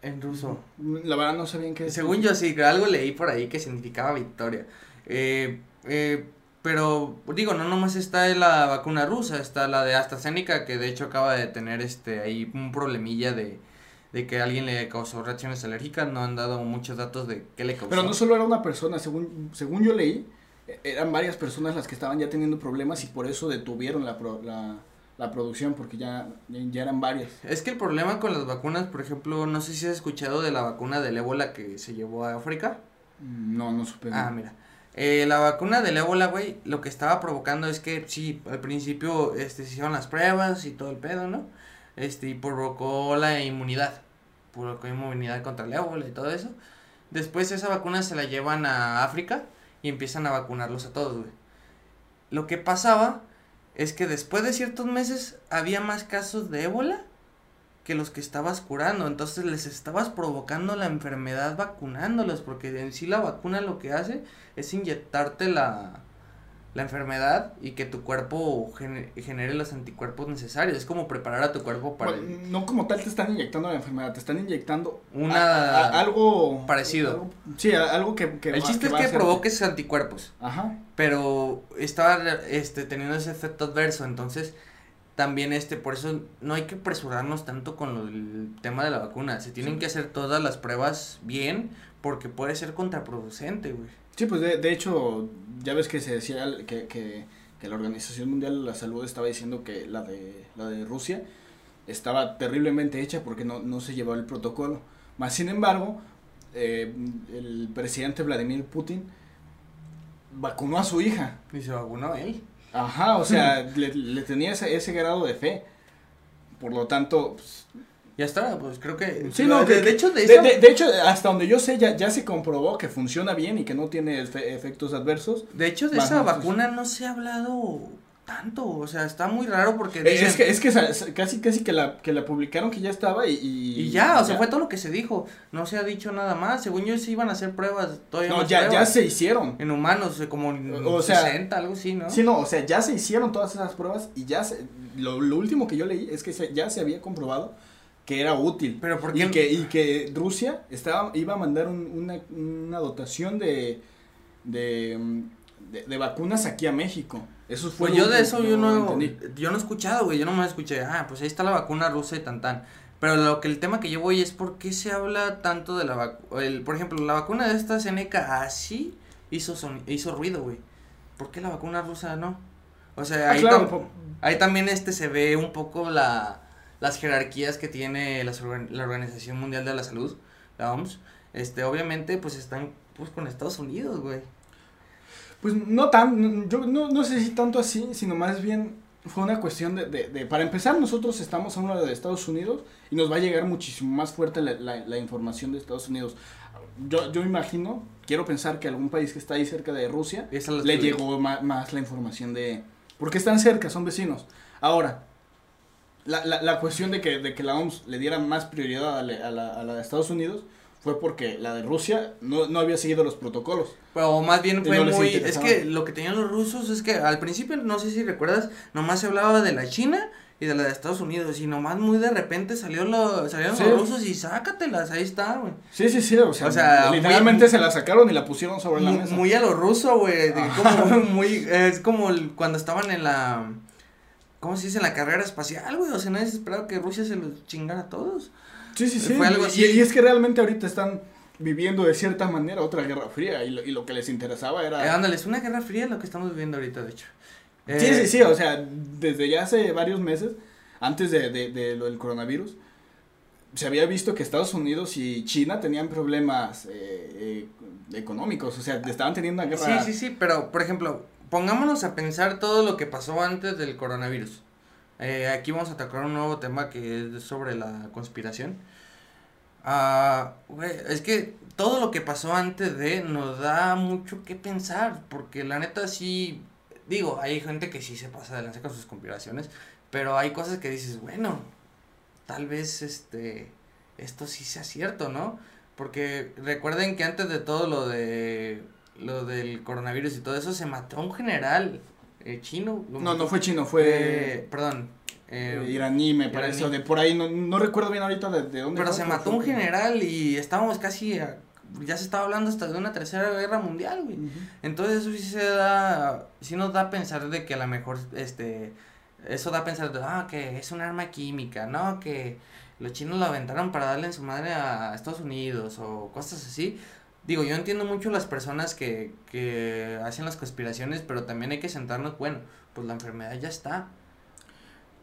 En ruso. La verdad no sé bien qué es. Según yo sí, algo leí por ahí que significaba victoria. Eh, eh, pero digo, no nomás está la vacuna rusa, está la de AstraZeneca que de hecho acaba de tener este ahí un problemilla de, de que alguien le causó reacciones alérgicas, no han dado muchos datos de qué le causó. Pero no solo era una persona, según según yo leí, e, eran varias personas las que estaban ya teniendo problemas y por eso detuvieron la, la la producción porque ya, ya eran varias. Es que el problema con las vacunas, por ejemplo, no sé si has escuchado de la vacuna del ébola que se llevó a África. Mm, no, no supe. Ah, mira. Eh, la vacuna del ébola, güey, lo que estaba provocando es que, sí, al principio este, se hicieron las pruebas y todo el pedo, ¿no? Este, y provocó la inmunidad. Provocó inmunidad contra el ébola y todo eso. Después esa vacuna se la llevan a África y empiezan a vacunarlos a todos, güey. Lo que pasaba es que después de ciertos meses había más casos de ébola que los que estabas curando. Entonces les estabas provocando la enfermedad vacunándolos, porque en sí la vacuna lo que hace es inyectarte la, la enfermedad y que tu cuerpo genere los anticuerpos necesarios. Es como preparar a tu cuerpo para... no como tal te están inyectando la enfermedad, te están inyectando una algo parecido. sí, algo que... El chiste es que provoques anticuerpos. Ajá. Pero estaba este, teniendo ese efecto adverso, entonces también este, por eso no hay que apresurarnos tanto con el tema de la vacuna. Se tienen que hacer todas las pruebas bien porque puede ser contraproducente, güey. Sí, pues de, de hecho, ya ves que se decía que, que, que, la Organización Mundial de la Salud estaba diciendo que la de, la de Rusia estaba terriblemente hecha porque no, no se llevaba el protocolo. Más sin embargo, eh, el presidente Vladimir Putin vacunó a su hija. Y se vacunó él. Ajá, o sea, le, le, tenía ese, ese grado de fe. Por lo tanto, pues, ya está, pues creo que... Sí, no, de, hecho, de, de, hecho, hasta donde yo sé, ya, ya se comprobó que funciona bien y que no tiene efectos adversos. De hecho, de esa vacuna no se ha hablado tanto, o sea, está muy raro porque... es que, es que casi, casi que la, que la publicaron que ya estaba y... Y, ya, o sea, fue todo lo que se dijo, no se ha dicho nada más, según yo sí iban a hacer pruebas, todavía No, ya, ya se hicieron. En humanos, como o 60, algo así, ¿no? Sí, no, o sea, ya se hicieron todas esas pruebas y ya se... Lo, lo último que yo leí es que ya se había comprobado que era útil. Pero Y que, y que Rusia estaba, iba a mandar una, una, dotación de, de, de, vacunas aquí a México. Eso fue. Pues yo de eso yo no, yo no he escuchado, güey. Yo no me escuché, ah, pues ahí está la vacuna rusa y tan tan. Pero lo que el tema que yo voy es por qué se habla tanto de la vacuna. Por ejemplo, la vacuna de esta Seneca así hizo, son, hizo ruido, güey. ¿Por qué la vacuna rusa no? O sea, ah, ahí, ahí también este se ve un poco la las jerarquías que tiene la, la Organización Mundial de la Salud, la OMS, este, obviamente, pues están pues con Estados Unidos, güey. Pues no tan, yo no, no sé si tanto así, sino más bien fue una cuestión de, de, de, para empezar, nosotros estamos a un lado de Estados Unidos y nos va a llegar muchísimo más fuerte la, la, la información de Estados Unidos. Yo, yo imagino, quiero pensar que algún país que está ahí cerca de Rusia le llegó más, más la información de... Porque están cerca, son vecinos. Ahora, la, la, la cuestión de que, de que la OMS le diera más prioridad a, la, a la de Estados Unidos fue porque la de Rusia no, no había seguido los protocolos. Pero más bien fue muy... Es que lo que tenían los rusos es que al principio, no sé si recuerdas, nomás se hablaba de la China y de la de Estados Unidos. Y nomás muy de repente salió lo, salieron Sí. los rusos y sácatelas, ahí está, güey. Sí, sí, sí, o sea, O sea, literalmente muy- se la sacaron y la pusieron sobre la mesa. muy a lo ruso, güey. Como muy, es como el- cuando estaban en la, ¿cómo se dice? En la carrera espacial, güey. O sea, nadie se esperaba que Rusia se los chingara a todos. Sí, sí, sí. Fue algo y, así. y es que realmente ahorita están viviendo de cierta manera otra guerra fría y lo, y lo que les interesaba era... Eh, ándale, es una guerra fría lo que estamos viviendo ahorita, de hecho. Sí, Eh, sí, sí, o sea, desde ya hace varios meses, antes de, de, de lo del coronavirus, se había visto que Estados Unidos y China tenían problemas eh, eh, económicos, o sea, estaban teniendo una Sí, guerra... sí, sí, pero por ejemplo, pongámonos a pensar todo lo que pasó antes del coronavirus. Eh, aquí vamos a tocar un nuevo tema que es sobre la conspiración. Ah, es que todo lo que pasó antes de nos da mucho que pensar, porque la neta sí, digo, hay gente que sí se pasa de lanza con sus conspiraciones, pero hay cosas que dices, bueno, tal vez este, esto sí sea cierto, ¿no? Porque recuerden que antes de todo lo de lo del coronavirus y todo eso se mató a un general eh, chino. No, no fue chino, eh, fue perdón. eh, eh, iraní, me parece, iraní. o de por ahí, no, no recuerdo bien ahorita de, de dónde pero fue, se mató un general y estábamos casi a- ya se estaba hablando hasta de una tercera guerra mundial, güey. Entonces eso sí se da, sí nos da a pensar de que a lo mejor, este, eso da a pensar de, ah, que es un arma química, ¿no? Que los chinos lo aventaron para darle en su madre a Estados Unidos o cosas así. Digo, yo entiendo mucho las personas que, que hacen las conspiraciones, pero también hay que sentarnos, bueno, pues la enfermedad ya está.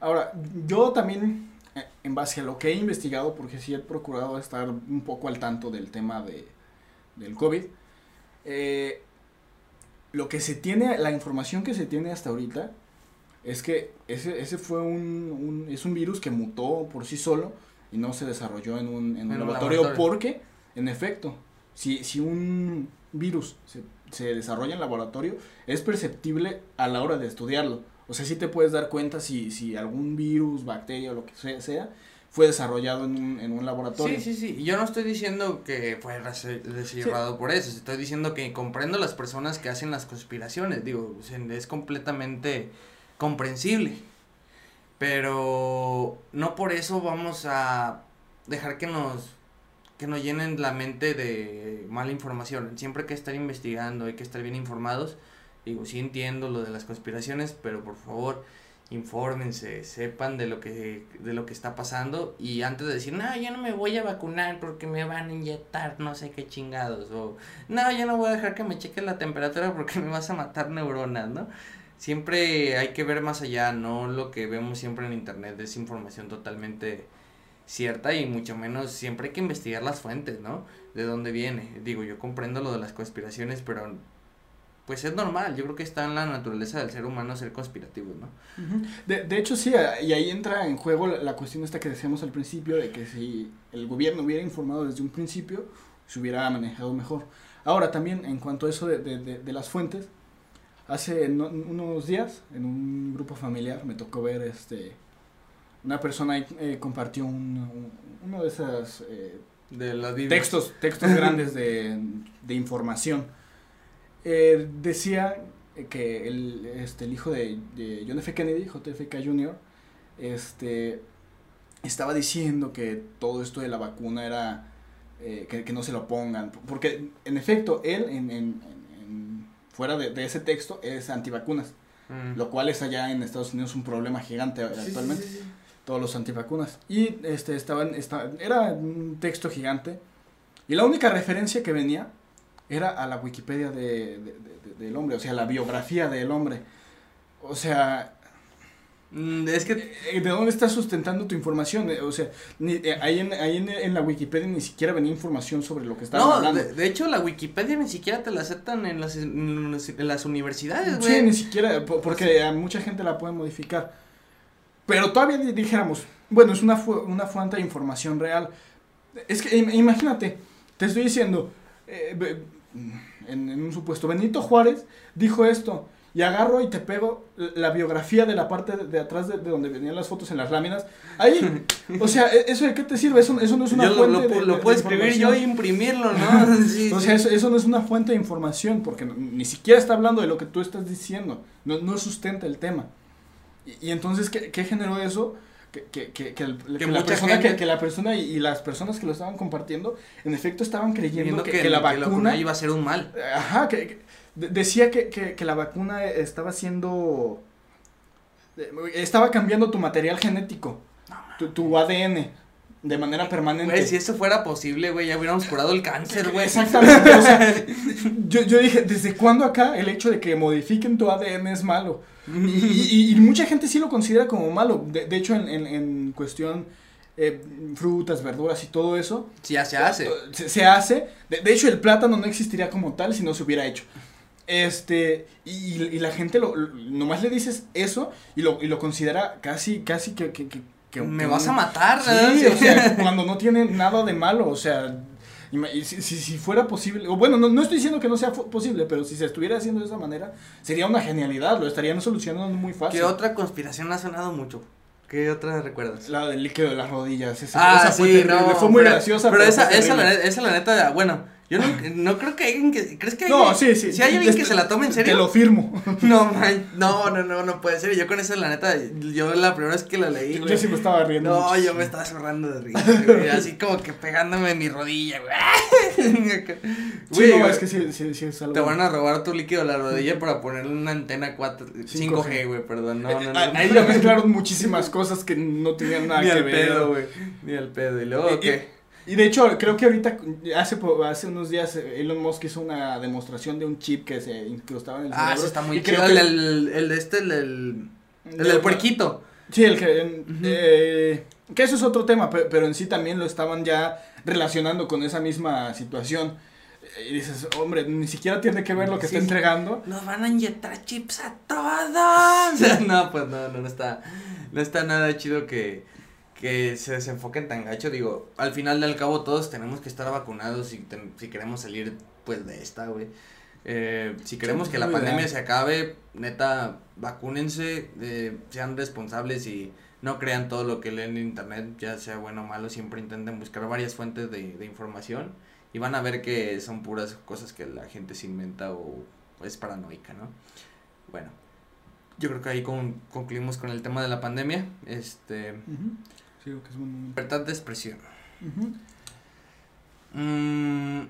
Ahora, yo también, eh, en base a lo que he investigado, porque sí he procurado estar un poco al tanto del tema de, del COVID, eh, lo que se tiene, la información que se tiene hasta ahorita, es que ese, ese fue un, un- es un virus que mutó por sí solo y no se desarrolló en un, en un En un laboratorio, laboratorio. porque, en efecto, si, si un virus se, se desarrolla en laboratorio, es perceptible a la hora de estudiarlo. O sea, sí te puedes dar cuenta si, si algún virus, bacteria o lo que sea, sea fue desarrollado en un, en un laboratorio. Sí, sí, sí. Yo no estoy diciendo que fue descifrado por eso. Estoy diciendo que comprendo las personas que hacen las conspiraciones. Digo, es completamente comprensible. Pero no por eso vamos a dejar que nos que nos llenen la mente de mala información. Siempre hay que estar investigando, hay que estar bien informados. Digo, sí entiendo lo de las conspiraciones, pero por favor, infórmense, sepan de lo que de lo que está pasando y antes de decir, "No, yo no me voy a vacunar porque me van a inyectar no sé qué chingados" o "No, yo no voy a dejar que me cheque la temperatura porque me vas a matar neuronas", ¿no? Siempre hay que ver más allá, no lo que vemos siempre en internet es información totalmente cierta y mucho menos siempre hay que investigar las fuentes, ¿no? De dónde viene. Digo, yo comprendo lo de las conspiraciones, pero pues es normal, yo creo que está en la naturaleza del ser humano ser conspirativo, ¿no? De, de hecho, sí, y ahí entra en juego la, la cuestión esta que decíamos al principio, de que si el gobierno hubiera informado desde un principio, se hubiera manejado mejor. Ahora, también, en cuanto a eso de, de, de- las fuentes, hace no- unos días, en un grupo familiar, me tocó ver, este, una persona ahí, eh, compartió un, un- uno de esos eh, De textos, textos grandes de, de información. Eh, decía que el, este, el hijo de, de John F. Kennedy, JFK Jr., este, estaba diciendo que todo esto de la vacuna era eh, que, que no se lo pongan. Porque, en efecto, él, en, en- fuera de, de ese texto, es antivacunas. Mm. Lo cual es allá en Estados Unidos un problema gigante Sí, sí, actualmente sí, sí. Todos los antivacunas. Y este estaban, esta- era un texto gigante. Y la única referencia que venía era a la Wikipedia de, de- de- del hombre, o sea, la biografía del hombre. O sea, Mm, es que eh, ¿de dónde estás sustentando tu información? Eh, O sea, ni, eh, ahí, en, ahí en, en la Wikipedia ni siquiera venía información sobre lo que estaban no, hablando. de, de hecho la Wikipedia ni siquiera te la aceptan en las, en las- universidades, Sí, güey. ni siquiera, po- porque a mucha gente la puede modificar. Pero todavía di- dijéramos, bueno, es una, fu- una fuente de información real. Es que im- imagínate, te estoy diciendo, eh, en, en un supuesto, Benito Juárez dijo esto, y agarro y te pego la biografía de la parte de, de atrás de, de donde venían las fotos en las láminas. Ahí, o sea, ¿e- ¿eso de qué te sirve? Eso, eso no es una Yo lo, fuente lo, de- pu- de- lo puedo escribir yo e imprimirlo, ¿no? Sí, O sí. sea, eso, eso no es una fuente de información, porque ni siquiera está hablando de lo que tú estás diciendo, no, no sustenta el tema. Y, y entonces, ¿qué, ¿qué, generó eso? Que, que, que, que, el, Que que la persona, gente- la persona y, y las personas que lo estaban compartiendo, en efecto estaban creyendo que, la vacuna... iba a ser un mal. Ajá, que, que- de- decía que, que, que la vacuna estaba siendo... eh, Estaba cambiando tu material genético, tu, tu ADN, de manera permanente. Güey, si eso fuera posible, güey, ya hubiéramos curado el cáncer, güey. Exactamente, o sea, yo, yo dije, ¿desde cuándo acá el hecho de que modifiquen tu ADN es malo? Y, y- y mucha gente sí lo considera como malo. De, de hecho, en, en, en cuestión eh, frutas, verduras y todo eso, Sí, ya se hace. se, se hace. De, de hecho, el plátano no existiría como tal si no se hubiera hecho. Este, y, y la gente lo, lo- nomás le dices eso y lo, y lo considera casi, casi que, que, que- que- Me vas a matar. Sí, o sea, cuando no tiene nada de malo, o sea, si, si, si fuera posible, o bueno, no, no estoy diciendo que no sea posible, pero si se estuviera haciendo de esa manera, sería una genialidad, lo estarían solucionando muy fácil. ¿Qué otra conspiración ha sonado mucho? ¿Qué otra recuerdas? La del líquido de las rodillas, esa, Ah, esa fue sí, terrible, no. fue muy pero, graciosa. Pero, fue esa, esa, la, esa la neta, bueno, yo no, no creo que alguien que, ¿crees que No, alguien- sí, sí. Si hay alguien que se la tome en serio? Te lo firmo. No, man, no, no, no, no puede ser. Yo con esa, la neta, yo la primera vez que la leí, güey. Yo sí me estaba riendo. No, yo me estaba zurrando de risa, güey, así como que pegándome en mi rodilla, güey. Sí, Güey, no, es que sí, sí, sí es algo. Te van a robar tu líquido a la rodilla para ponerle una antena 4, 5G, güey, perdón. No, no, no. Eh, Ahí ya mezclaron muchísimas cosas que no tenían nada Ni que al ver. pedo, güey. Ni al pedo. Y luego, ¿qué? Y de hecho, creo que ahorita, hace, hace unos días, eh, Elon Musk hizo una demostración de un chip que se incrustaba en el Ah, cerebro. eso está muy y creo chido. que- El, el, el de este, el, el, el del puerquito. Sí, el que... en- eh, que eso es otro tema, pe- pero en sí también lo estaban ya relacionando con esa misma situación. Y dices, hombre, ni siquiera tiene que ver lo que Sí. está entregando. Nos van a inyectar chips a todos. no, pues no, no, no está, no está nada chido que, que se desenfoquen tan gacho. Digo, al final del cabo todos tenemos que estar vacunados si, ten- si queremos salir pues de esta, güey. Eh, si queremos que la pandemia se acabe, neta, vacúnense, eh, sean responsables y no crean todo lo que leen en internet, ya sea bueno o malo, siempre intenten buscar varias fuentes de, de información y van a ver que son puras cosas que la gente se inventa o es paranoica, ¿no? Bueno, yo creo que ahí con- concluimos con el tema de la pandemia. Este. Sí, que es un- libertad de expresión. Mm,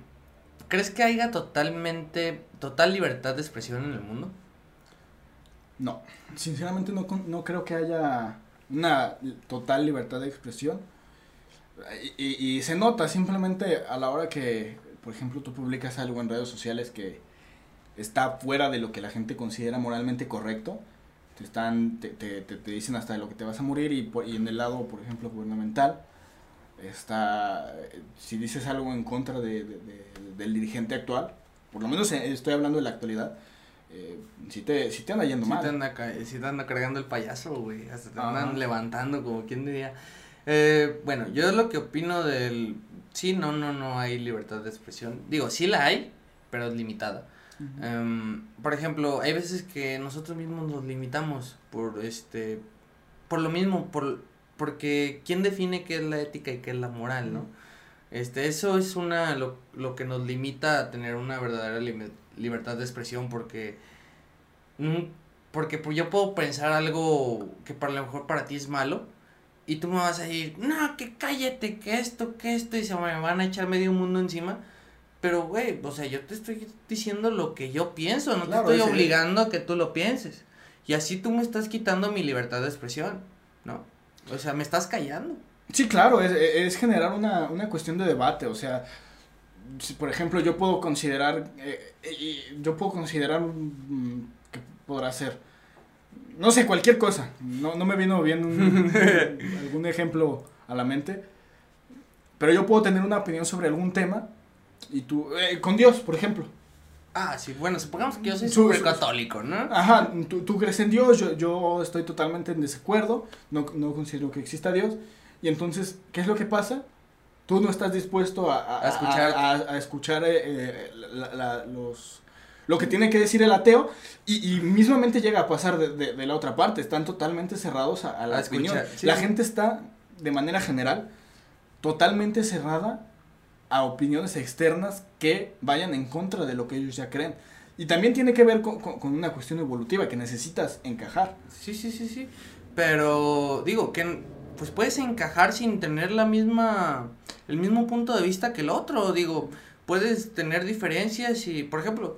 ¿Crees que haya totalmente, total libertad de expresión en el mundo? No, sinceramente no, no creo que haya una total libertad de expresión. Y, y- y se nota simplemente a la hora que, por ejemplo, tú publicas algo en redes sociales que está fuera de lo que la gente considera moralmente correcto. Te, están, te, te, te- te dicen hasta de lo que te vas a morir y, por- y en el lado, por ejemplo, gubernamental, está, si dices algo en contra de, de- de- del dirigente actual, por lo menos eh, estoy hablando de la actualidad, eh, si, te, si te anda yendo Si mal. te, anda, sí te anda cargando el payaso, güey. Hasta te Ajá. andan levantando, como quien diría. Eh, bueno, yo lo que opino del. Sí, no, no, no hay libertad de expresión. Digo, sí la hay, pero es limitada. Em, por ejemplo, hay veces que nosotros mismos nos limitamos por este. Por lo mismo, por. Porque ¿quién define qué es la ética y qué es la moral, no? Este, eso es una, lo, lo que nos limita a tener una verdadera libertad de expresión porque, porque pues yo puedo pensar algo que para lo mejor para ti es malo y tú me vas a decir, no, que cállate, que esto, que esto y se me van a echar medio mundo encima. Pero, güey, o sea, yo te estoy diciendo lo que yo pienso, no Claro, te estoy obligando a que tú lo pienses. Y así tú me estás quitando mi libertad de expresión, ¿no? O sea, me estás callando. Sí, claro, es, es generar una, una cuestión de debate, o sea, si, por ejemplo, yo puedo considerar, eh, eh, yo puedo considerar mm, que podrá ser, no sé, cualquier cosa, no, no me vino bien un- algún ejemplo a la mente, pero yo puedo tener una opinión sobre algún tema, y tú, eh, con Dios, por ejemplo, Ah, sí, bueno, supongamos que yo soy súper católico, ¿no? Ajá, tú, tú crees en Dios, yo, yo estoy totalmente en desacuerdo, no, no considero que exista Dios. Y entonces, ¿qué es lo que pasa? Tú no estás dispuesto a, a, A escuchar. a, a- escuchar eh, eh, la- la- los, lo que tiene que decir el ateo y, y mismamente llega a pasar de, de- de la otra parte. Están totalmente cerrados a, la escuchar, opinión. sí. La gente está, de manera general, totalmente cerrada a opiniones externas que vayan en contra de lo que ellos ya creen. Y también tiene que ver con, con, con una cuestión evolutiva, que necesitas encajar. Sí, sí, sí, sí. Pero digo que pues puedes encajar sin tener la misma el mismo punto de vista que el otro, digo, puedes tener diferencias y por ejemplo,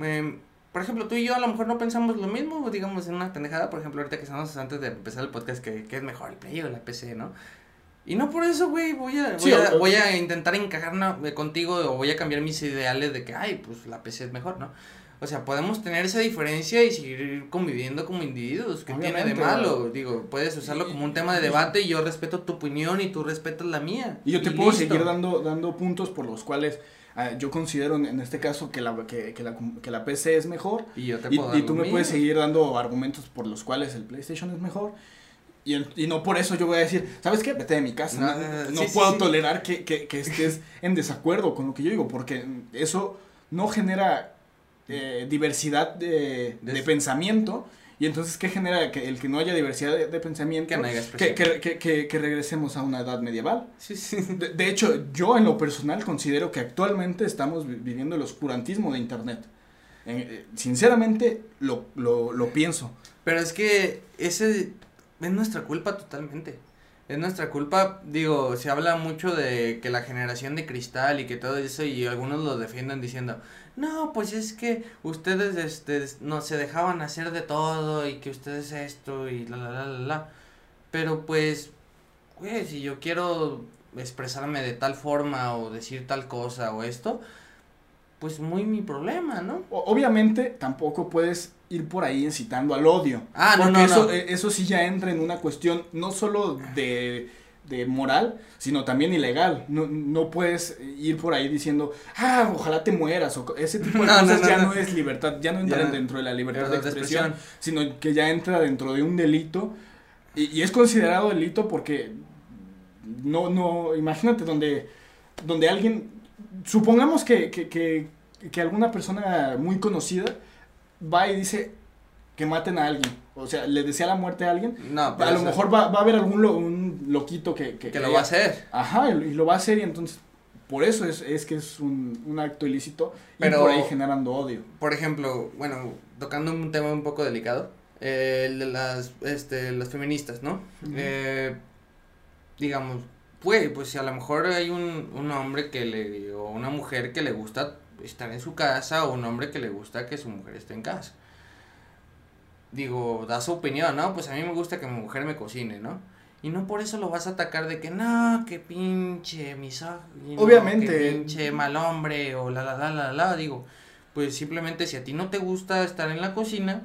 em, por ejemplo, tú y yo a lo mejor no pensamos lo mismo, digamos en una pendejada, por ejemplo, ahorita que estamos antes de empezar el podcast que, que es mejor el Play o la PC, ¿no? Y no por eso, güey, voy a, voy, Sí, a, o- voy a intentar encajar una- contigo o voy a cambiar mis ideales de que, ay, pues la PC es mejor, ¿no? O sea, podemos tener esa diferencia y seguir conviviendo como individuos. ¿Qué tiene de malo? Digo, puedes usarlo como un tema de debate y yo respeto tu opinión y tú respetas la mía. Y yo te puedo listo. seguir dando, dando puntos por los cuales ah, yo considero en, este caso que la, que, que la, que la PC es mejor. Y yo te Y, puedo dar y lo tú me puedes seguir dando argumentos por los cuales el PlayStation es mejor. Y, y no por eso yo voy a decir, ¿sabes qué? Vete de mi casa. No, No, no, no, no sí, sí, puedo sí. tolerar que, que, que estés en desacuerdo con lo que yo digo, porque eso no genera eh, diversidad de, de pensamiento. Y entonces, ¿qué genera que el que no haya diversidad de, de pensamiento? Que que, que, que, regresemos a una edad medieval. Sí, sí. De, de hecho, yo en lo personal considero que actualmente estamos vi- viviendo el oscurantismo de Internet. Eh, sinceramente, lo, lo, lo pienso. Pero es que ese es nuestra culpa totalmente. Es nuestra culpa, digo, se habla mucho de que la generación de cristal y que todo eso y algunos lo defienden diciendo, no, pues es que ustedes este, no se dejaban hacer de todo y que ustedes esto y la la la la la. Pero pues, güey, si yo quiero expresarme de tal forma o decir tal cosa o esto, pues muy mi problema, ¿no? Obviamente, tampoco puedes ir por ahí incitando al odio. Ah, no, porque no, eso, no. eh, eso sí ya entra en una cuestión no solo de, de moral, sino también ilegal. No, no puedes ir por ahí diciendo, ah, ojalá te mueras. O ese tipo de No, cosas no, ya no. es libertad, ya no entra Ya. dentro de la libertad de expresión, sino que ya entra dentro de un delito. Y, y es considerado delito porque no, no, imagínate donde, donde alguien, supongamos que, que, que, que alguna persona muy conocida va y dice que maten a alguien, o sea, le desea la muerte a alguien, No, pero a lo mejor va, va a haber algún lo- un loquito que, que, que lo va a hacer. Ajá, y, lo va a hacer y entonces, por eso es, es que es un, un acto ilícito Pero- y por ahí generando odio. por ejemplo, bueno, tocando un tema un poco delicado, eh, el de las, este, las feministas, ¿no? Eh, digamos, pues, pues si a lo mejor hay un, un hombre que le, o una mujer que le gusta estar en su casa, o un hombre que le gusta que su mujer esté en casa. Digo, da su opinión, ¿no? Pues a mí me gusta que mi mujer me cocine, ¿no? Y no por eso lo vas a atacar de que no, que pinche misógino, Obviamente. que pinche mal hombre o la la la la la, digo, pues simplemente si a ti no te gusta estar en la cocina,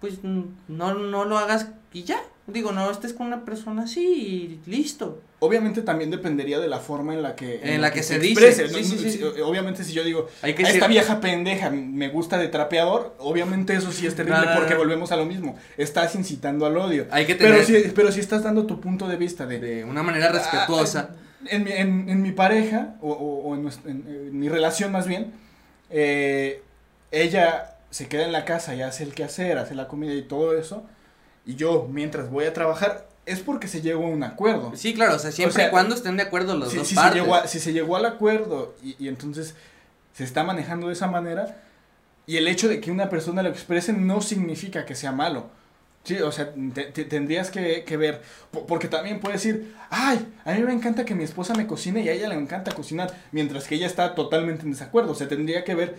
pues no no lo hagas y ya. Digo, no estés con una persona así y listo. Obviamente también dependería de la forma en la que, En la que se dice, exprese, sí, ¿no? sí, sí. Si- Obviamente si yo digo, Hay que a esta vieja pendeja me gusta de trapeador, obviamente eso sí es terrible porque volvemos a lo mismo, estás incitando al odio. hay que tener Pero si, pero si estás dando tu punto de vista de... de una manera respetuosa. Ah, En mi, en, en mi pareja, o, o- o en, nuestra- en- en mi relación más bien, eh, ella se queda en la casa y hace el quehacer, hace la comida y todo eso, y yo mientras voy a trabajar, es porque se llegó a un acuerdo. Sí, claro, o sea, siempre O sea, y cuando estén de acuerdo los si, dos si se llegó a- si se llegó al acuerdo y, y entonces se está manejando de esa manera, y el hecho de que una persona lo exprese no significa que sea malo. Sí, o sea, te- te- tendrías que, que ver, po- porque también puedes decir, ay, a mí me encanta que mi esposa me cocine y a ella le encanta cocinar, mientras que ella está totalmente en desacuerdo. O sea, tendría que ver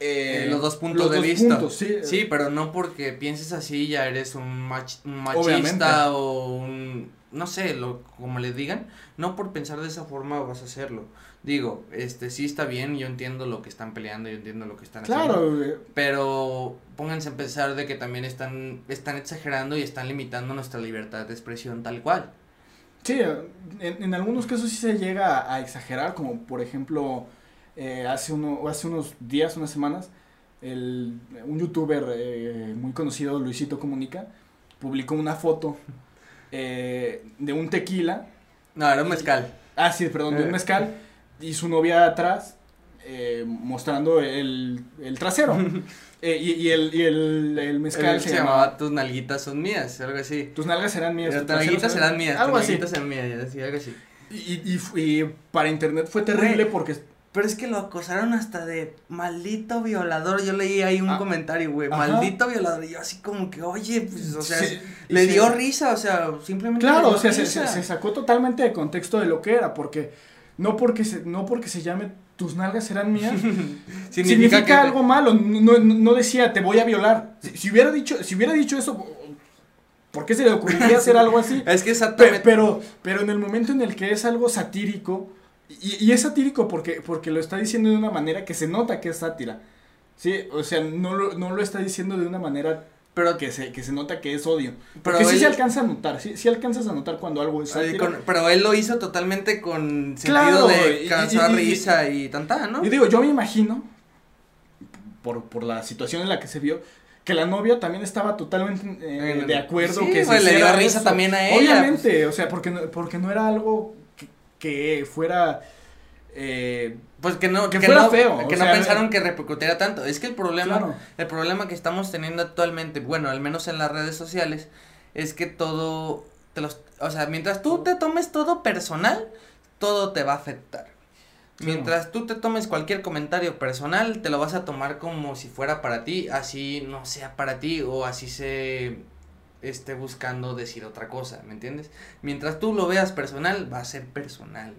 eh, Eh, los dos puntos los de dos vista. puntos, sí. Sí, pero no porque pienses así ya eres un, mach- un machista Obviamente. o un no sé, lo como le digan, no por pensar de esa forma vas a hacerlo. Digo, este sí está bien, yo entiendo lo que están peleando, yo entiendo lo que están haciendo. Claro, eh, Pero pónganse a pensar de que también están están exagerando y están limitando nuestra libertad de expresión tal cual. Sí, en, en algunos casos sí se llega a, a exagerar, como por ejemplo, eh, hace, uno, hace unos días, unas semanas, el, un youtuber eh, muy conocido, Luisito Comunica, publicó una foto eh, de un tequila, No, era un mezcal. ah, sí, perdón, de un Eh. mezcal, y su novia atrás eh, mostrando el, el trasero. Y, y el, y el, el mezcal se, se llamaba llamaba Tus nalguitas son mías, algo así. Tus nalgas serán mías. Tus nalguitas será- serán mías, Algo tus así. nalguitas serán mías, así, algo así. Y, y, y para internet fue terrible porque Pero es que lo acosaron hasta de maldito violador. Yo leí ahí un Ah, comentario, güey. Maldito violador. Y yo así como que, oye, pues, o sea, Sí, le sí. dio risa, o sea, simplemente. Claro, o sea, se, risa. se- se sacó totalmente de contexto de lo que era, porque no porque se, no porque se llame tus nalgas serán mías, significa, que- algo malo. No, no, no decía te voy a violar. Si, si hubiera dicho, si hubiera dicho eso, ¿por qué se le ocurriría hacer algo así? Es que Pe- exactamente. pero, pero en el momento en el que es algo satírico, y, y es satírico porque, porque lo está diciendo de una manera que se nota que es sátira. Sí, o sea, no lo, no lo está diciendo de una manera pero que se, que se nota que es odio. Pero Porque sí se alcanza a notar, sí, sí alcanzas a notar cuando algo es sátira. con- pero él lo hizo totalmente con sentido Claro, de causar y- y- risa y tanta, ¿no? Y digo, yo me imagino, por, por la situación en la que se vio, que la novia también estaba totalmente eh, de acuerdo sí, que se le dio risa eso. también a ella, pues. Obviamente, o sea, porque no, porque no era algo que, fuera... eh, Pues que no, Que que, fuera no, feo, que no sea, pensaron que repercutiera tanto. Es que el problema, Claro. el problema que estamos teniendo actualmente, bueno, al menos en las redes sociales, es que todo, te los, o sea, mientras tú te tomes todo personal, todo te va a afectar. Mientras tú te tomes cualquier comentario personal, te lo vas a tomar como si fuera para ti, así no sea para ti o así se esté buscando decir otra cosa, ¿me entiendes? Mientras tú lo veas personal, va a ser personal.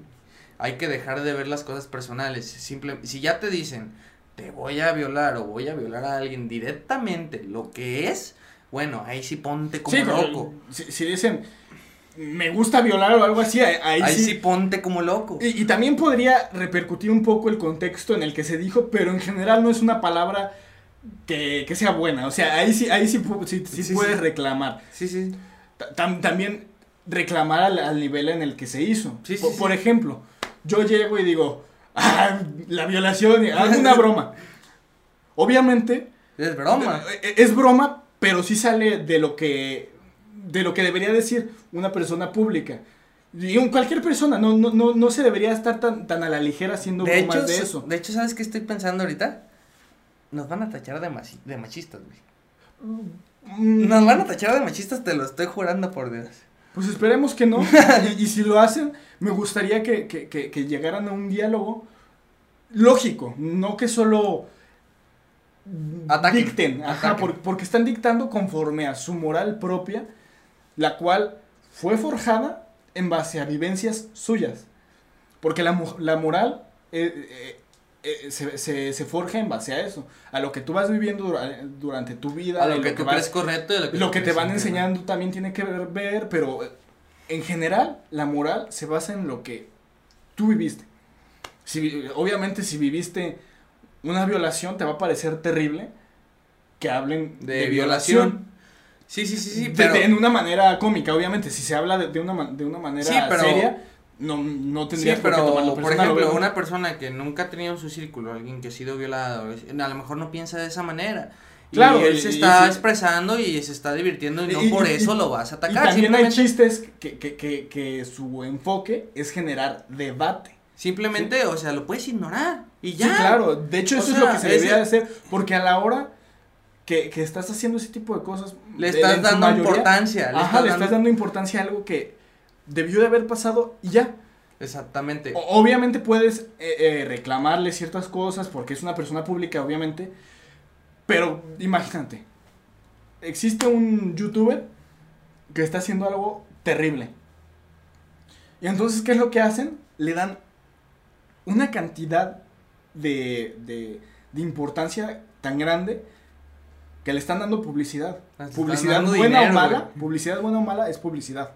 Hay que dejar de ver las cosas personales. Simple, si ya te dicen, te voy a violar o voy a violar a alguien directamente, lo que es, bueno, ahí sí ponte como sí, loco. Si, si dicen, me gusta violar o algo así, ahí, ahí Ahí sí... sí ponte como loco. Y, y también podría repercutir un poco el contexto en el que se dijo, pero en general no es una palabra que, que sea buena. O sea, ahí sí, ahí sí, sí- sí Sí, puedes reclamar. Sí, sí. Ta- tam- también reclamar al, al nivel en el que se hizo. Sí, sí, por, por ejemplo, yo llego y digo, ah, la violación, y hago una broma. Obviamente, Es broma. eh, es broma, pero sí sale de lo que de lo que debería decir una persona pública. Y un- cualquier persona, no, no, no, no se debería estar tan, tan a la ligera haciendo De bromas hecho, de eso. de hecho, ¿sabes qué estoy pensando ahorita? Nos van a tachar de, machi- de machistas, güey. Mm, Nos van a tachar de machistas, te lo estoy jurando por Dios. Pues esperemos que no. y, y si lo hacen, me gustaría que, que, que, que llegaran a un diálogo lógico, no que solo Ataquen, dicten, ajá, por- porque están dictando conforme a su moral propia, la cual fue forjada en base a vivencias suyas. Porque la, la moral eh, eh, eh, se, se, se forja en base a eso, a lo que tú vas viviendo dura- durante tu vida, A lo que tú vas- crees correcto y a lo que, lo que te van enseñando también tiene que ver, ver, pero eh, en general la moral se basa en lo que tú viviste. Si, vi- obviamente si viviste una violación te va a parecer terrible que hablen De, de, violación. violación. Sí, sí, sí, sí, De- pero... de- en una manera cómica, obviamente. Si se habla de, de una, de una manera Sí, pero- seria, no, no Sí, tendrías por qué pero, tomarlo por personal, ejemplo, obviamente. una persona que nunca ha tenido en su círculo alguien que ha sido violado, es- a lo mejor no piensa de esa manera. Y Claro, él y- se y está sí. expresando y se está divirtiendo y no Y- y- por y- eso lo vas a Y atacar. también hay chistes que, que, que, que su enfoque es generar debate. simplemente, o sea, lo puedes ignorar y ya. Sí, claro. De hecho, O eso es sea, lo que se debería de hacer. Porque a la hora que, que estás haciendo ese tipo de cosas. Le estás dando mayoría, importancia. Le Ajá, estás le dando- estás dando importancia a algo que debió de haber pasado y ya. Exactamente. O- obviamente puedes eh, eh, reclamarle ciertas cosas porque es una persona pública, obviamente. Pero imagínate. Existe un youtuber que está haciendo algo terrible. Y entonces, ¿qué es lo que hacen? Le dan una cantidad de, de, de importancia tan grande que le están dando publicidad. Están Publicidad dando buena dinero, o mala. Publicidad buena o mala es publicidad.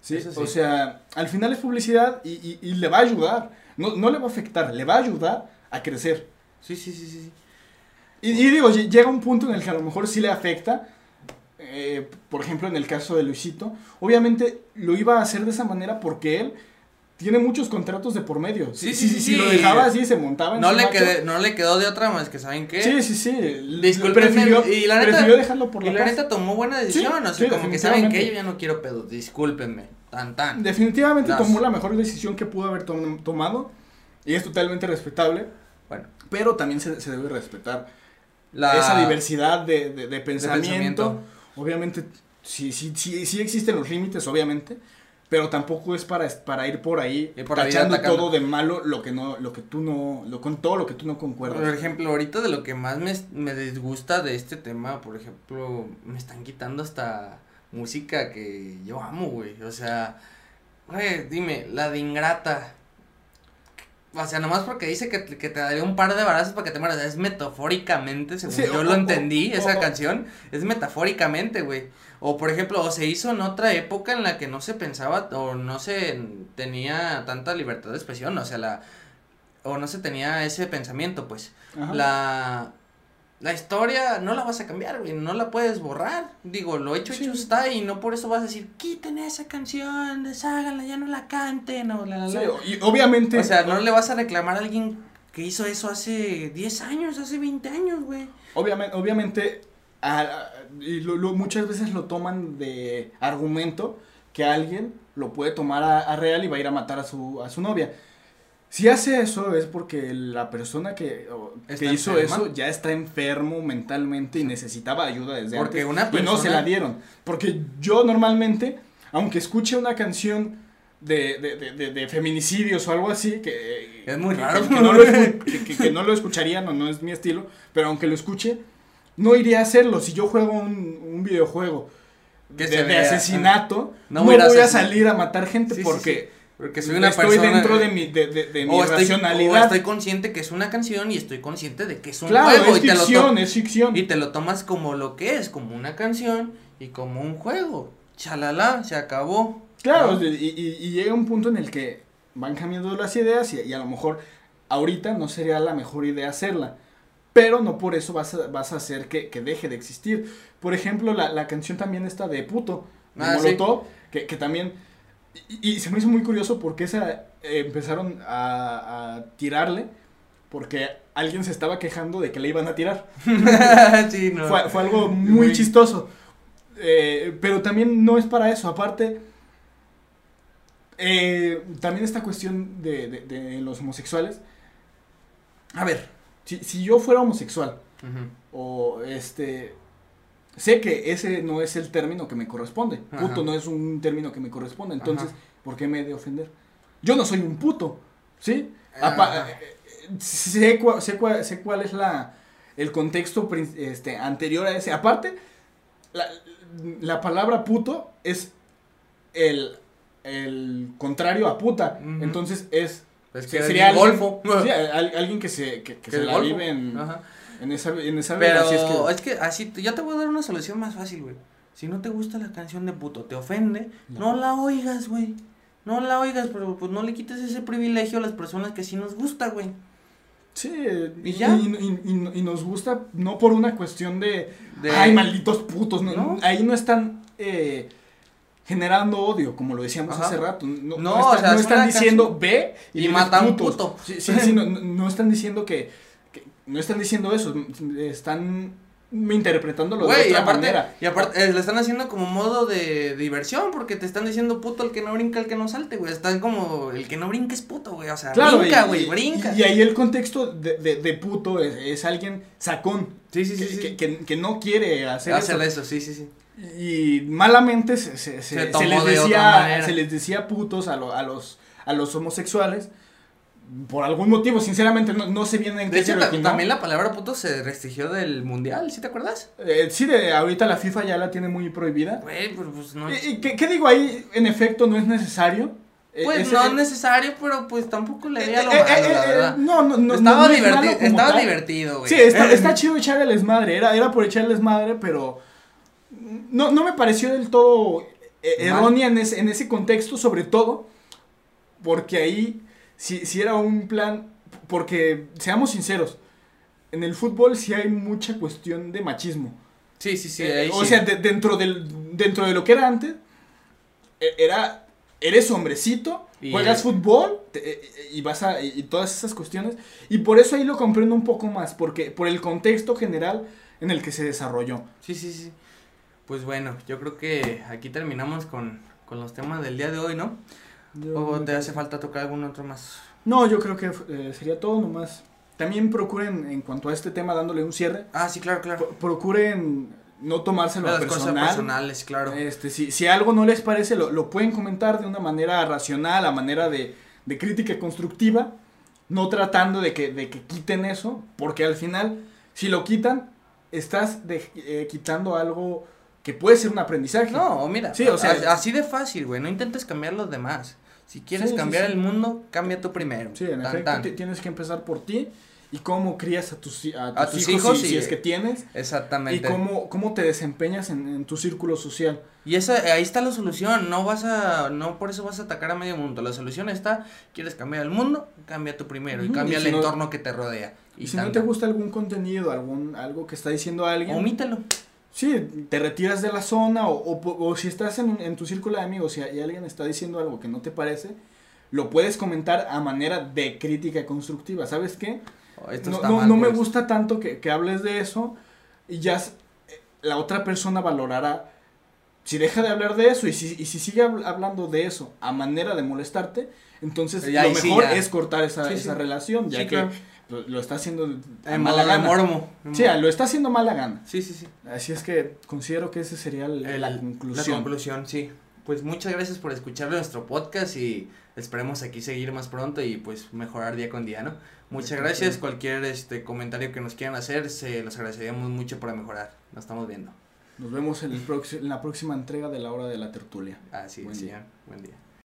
¿Sí? O sea, al final es publicidad y, y- y le va a ayudar. No, no le va a afectar, le va a ayudar a crecer. Sí, sí, sí, sí. Y, y digo, lle- llega un punto en el que a lo mejor sí le afecta. eh, por ejemplo, en el caso de Luisito. Obviamente lo iba a hacer de esa manera porque él tiene muchos contratos de por medio. Sí, sí, sí, si lo sí. dejaba así, se montaba en No su le, macho. quedé, no le quedó de otra más que, ¿saben qué? Sí, sí, sí. Discúlpenme, Prefirió, y la neta- prefirió dejarlo por y la, la paz. neta tomó buena decisión, o sea, sí, como que saben que definitivamente. yo ya no quiero pedos, discúlpenme, tan tan. Definitivamente Las- tomó la mejor decisión que pudo haber tom- tomado. Y es totalmente respetable. Bueno, Pero también se, se debe respetar la esa diversidad de, de- de pensamiento. pensamiento. Obviamente, sí, sí, sí, sí existen los límites, obviamente. Pero tampoco es para, para ir por ahí por tachando todo de malo lo que no lo que tú no lo con todo lo que tú no concuerdas. Por ejemplo, ahorita de lo que más me, me disgusta de este tema, por ejemplo, me están quitando hasta música que yo amo, güey. O sea, güey, dime, la de Ingrata. O sea, nomás porque dice que, te- que te daría un par de barazos para que te mueras. Es metafóricamente, según Sí, yo o- lo o- entendí, o- esa canción. Es metafóricamente, güey. O por ejemplo, o se hizo en otra época en la que no se pensaba o no se tenía tanta libertad de expresión. O sea, la. O no se tenía ese pensamiento, pues Ajá. la, la historia no la vas a cambiar, güey, no la puedes borrar. Digo, lo hecho, Sí. hecho está y no por eso vas a decir, quiten esa canción, desháganla, ya no la canten, o la, la, Sí, la". y obviamente O sea, no le vas a reclamar a alguien que hizo eso hace 10 años, hace 20 años, güey. Obviamente, obviamente a- y lo- lo- muchas veces lo toman de argumento que alguien lo puede tomar a, a real y va a ir a matar a su, a su novia. Si hace eso es porque la persona que, o- que hizo enferma. eso ya está enfermo mentalmente y necesitaba ayuda desde Porque antes una y no se persona- la dieron. Porque yo normalmente, aunque escuche una canción de, de, de, feminicidios o algo así, que, Es muy raro. que, no lo que- no lo escucharía, no, no es mi estilo, pero aunque lo escuche, no iría a hacerlo. Si yo juego un, un videojuego Que de, de asesinato, no no, voy a salir a matar gente Sí, sí, porque Porque soy una estoy persona. dentro de mi, de, de- de mi o estoy, o racionalidad. estoy consciente que es una canción y estoy consciente de que es un claro, juego. es y, te lo ficción, es ficción. y te lo tomas como lo que es, como una canción y como un juego. Chalala, se acabó. Claro, ¿no? y, y- y llega un punto en el que van cambiando las ideas y, y a lo mejor ahorita no sería la mejor idea hacerla. Pero no por eso vas a, vas a hacer que, que deje de existir. Por ejemplo, la, la canción también está de puto, de Ah, sí. Molotov, que, que también... Y, y se me hizo muy curioso porque esa eh, empezaron a, a tirarle porque alguien se estaba quejando de que le iban a tirar. sí, no. Fue, fue algo muy Muy- chistoso. Eh, pero también no es para eso. Aparte, eh, también esta cuestión de, de- de los homosexuales. A ver, si, si yo fuera homosexual o este... Sé que ese no es el término que me corresponde. Ajá. Puto no es un término que me corresponde. Entonces, Ajá. ¿por qué me he de ofender? Yo no soy un puto. ¿Sí? Apa- eh, sé, cua- sé, cua- sé cuál es la el contexto este, anterior a ese. Aparte, la, la palabra puto es el, el contrario a puta. Entonces es Es que sería alguien, golfo. sí, al- alguien que se, que, se el la golfo. vive en, Ajá. en esa, en esa vida, Pero así es que- es que así, yo te voy a dar una solución más fácil, güey. Si no te gusta la canción de puto, te ofende, No. no la oigas, güey. No la oigas, pero pues no le quites ese privilegio a las personas que sí nos gusta, güey. Sí, ¿Y y, ya? y- y- y nos gusta no por una cuestión de, De- ay, malditos putos, no, ¿No? ahí no están eh, generando odio, como lo decíamos Ajá. hace rato, no, No, no o están, sea, no es están una diciendo ve y, y mata a un putos". puto. Sí, sí, sí, no, no- están diciendo que, que- no están diciendo eso, están interpretándolo de Güey, y otra aparte, manera. y aparte eh, lo están haciendo como modo de diversión, porque te están diciendo puto el que no brinca, el que no salte, güey. Están como, el que no brinca es puto, güey. O sea, Claro, brinca, y- güey, y- brinca. Y, ahí el contexto de, de, de puto es, es alguien sacón, sí, sí, sí, que, sí. que- que- que no quiere hacer eso. Hacer eso, sí, sí, sí. Y malamente se, se, se- Se les de decía, se les decía putos a, lo- a, los, a los homosexuales por algún motivo, sinceramente no, no sé bien en De qué hecho, originó. también la palabra puto se restringió del mundial, ¿sí te acuerdas? Eh, sí, de, ahorita la FIFA ya la tiene muy prohibida. Güey, pero pues no. ¿Y, qué, qué digo ahí? En efecto, no es necesario. Eh, Pues ese- no eh, es necesario, pero pues tampoco le eh, veía lo eh, malo, eh, la eh, verdad. No, no, no. estaba no malo divertido, estaba tal. divertido, güey. Sí, está, está chido echar el desmadre. Era, era por echar el desmadre, pero no, no me pareció del todo eh, errónea en ese, en ese contexto, sobre todo porque ahí si, si era un plan, porque seamos sinceros, en el fútbol sí hay mucha cuestión de machismo. Sí, sí, sí. Eh, ahí o sí. sea, de- dentro, del, dentro de lo que era antes, eh, era, eres hombrecito, Y- juegas fútbol te- eh, y vas a, y todas esas cuestiones. Y por eso ahí lo comprendo un poco más, porque por el contexto general en el que se desarrolló. Sí, sí, sí. Pues bueno, yo creo que aquí terminamos con, con los temas del día de hoy, ¿no? ¿O te hace falta tocar algún otro más? No, yo creo que eh, sería todo nomás. También procuren, en cuanto a este tema, dándole un cierre, Ah, sí, claro, claro. pro- procuren no tomárselo Las a cosas personal. personales, claro. Este, si, si algo no les parece, lo, lo pueden comentar de una manera racional, a manera de, de crítica constructiva, no tratando de que, de que quiten eso, porque al final, si lo quitan, estás de- eh, quitando algo que puede ser un aprendizaje. No, mira, Sí, o sea- así de fácil, güey, no intentes cambiar los demás. Si quieres Sí, cambiar sí. el mundo, cambia tú primero. Sí, en Tan, efecto, tan. tienes que empezar por ti y cómo crías a tus, a tus, A tus hijos, hijos si, y- si es que tienes, y Exactamente. cómo, cómo te desempeñas en, en tu círculo social. Y esa, ahí está la solución, no vas a, no por eso vas a atacar a medio mundo, la solución está, quieres cambiar el mundo, cambia tú primero y cambia y el si no- entorno que te rodea. Y Y si no te gusta algún contenido, algún algo que está diciendo alguien, omítelo. Sí, te retiras de la zona o, o, o si estás en, en tu círculo de amigos y, y alguien está diciendo algo que no te parece, lo puedes comentar a manera de crítica constructiva. ¿Sabes qué? Oh, esto No, está no, mal, no me pues. gusta tanto que, que hables de eso y ya eh, la otra persona valorará si deja de hablar de eso y si, y si sigue habl- hablando de eso a manera de molestarte, entonces Ya, lo sí, mejor es cortar esa, Sí, esa sí. relación, ya Sí, que claro. Lo, lo está haciendo a En mala gana. mormo. Sí, lo está haciendo mala gana. Sí, sí, sí. Así es que considero que ese sería el- El- la conclusión. La conclusión, sí. Pues muchas gracias por escuchar nuestro podcast y esperemos aquí seguir más pronto y pues mejorar día con día, ¿no? Muchas Perfecto. gracias. Cualquier este comentario que nos quieran hacer, se los agradeceríamos mucho para mejorar. Nos estamos viendo. Nos vemos en, el en la próxima entrega de la hora de la tertulia. Así Buen es, día. señor. Buen día.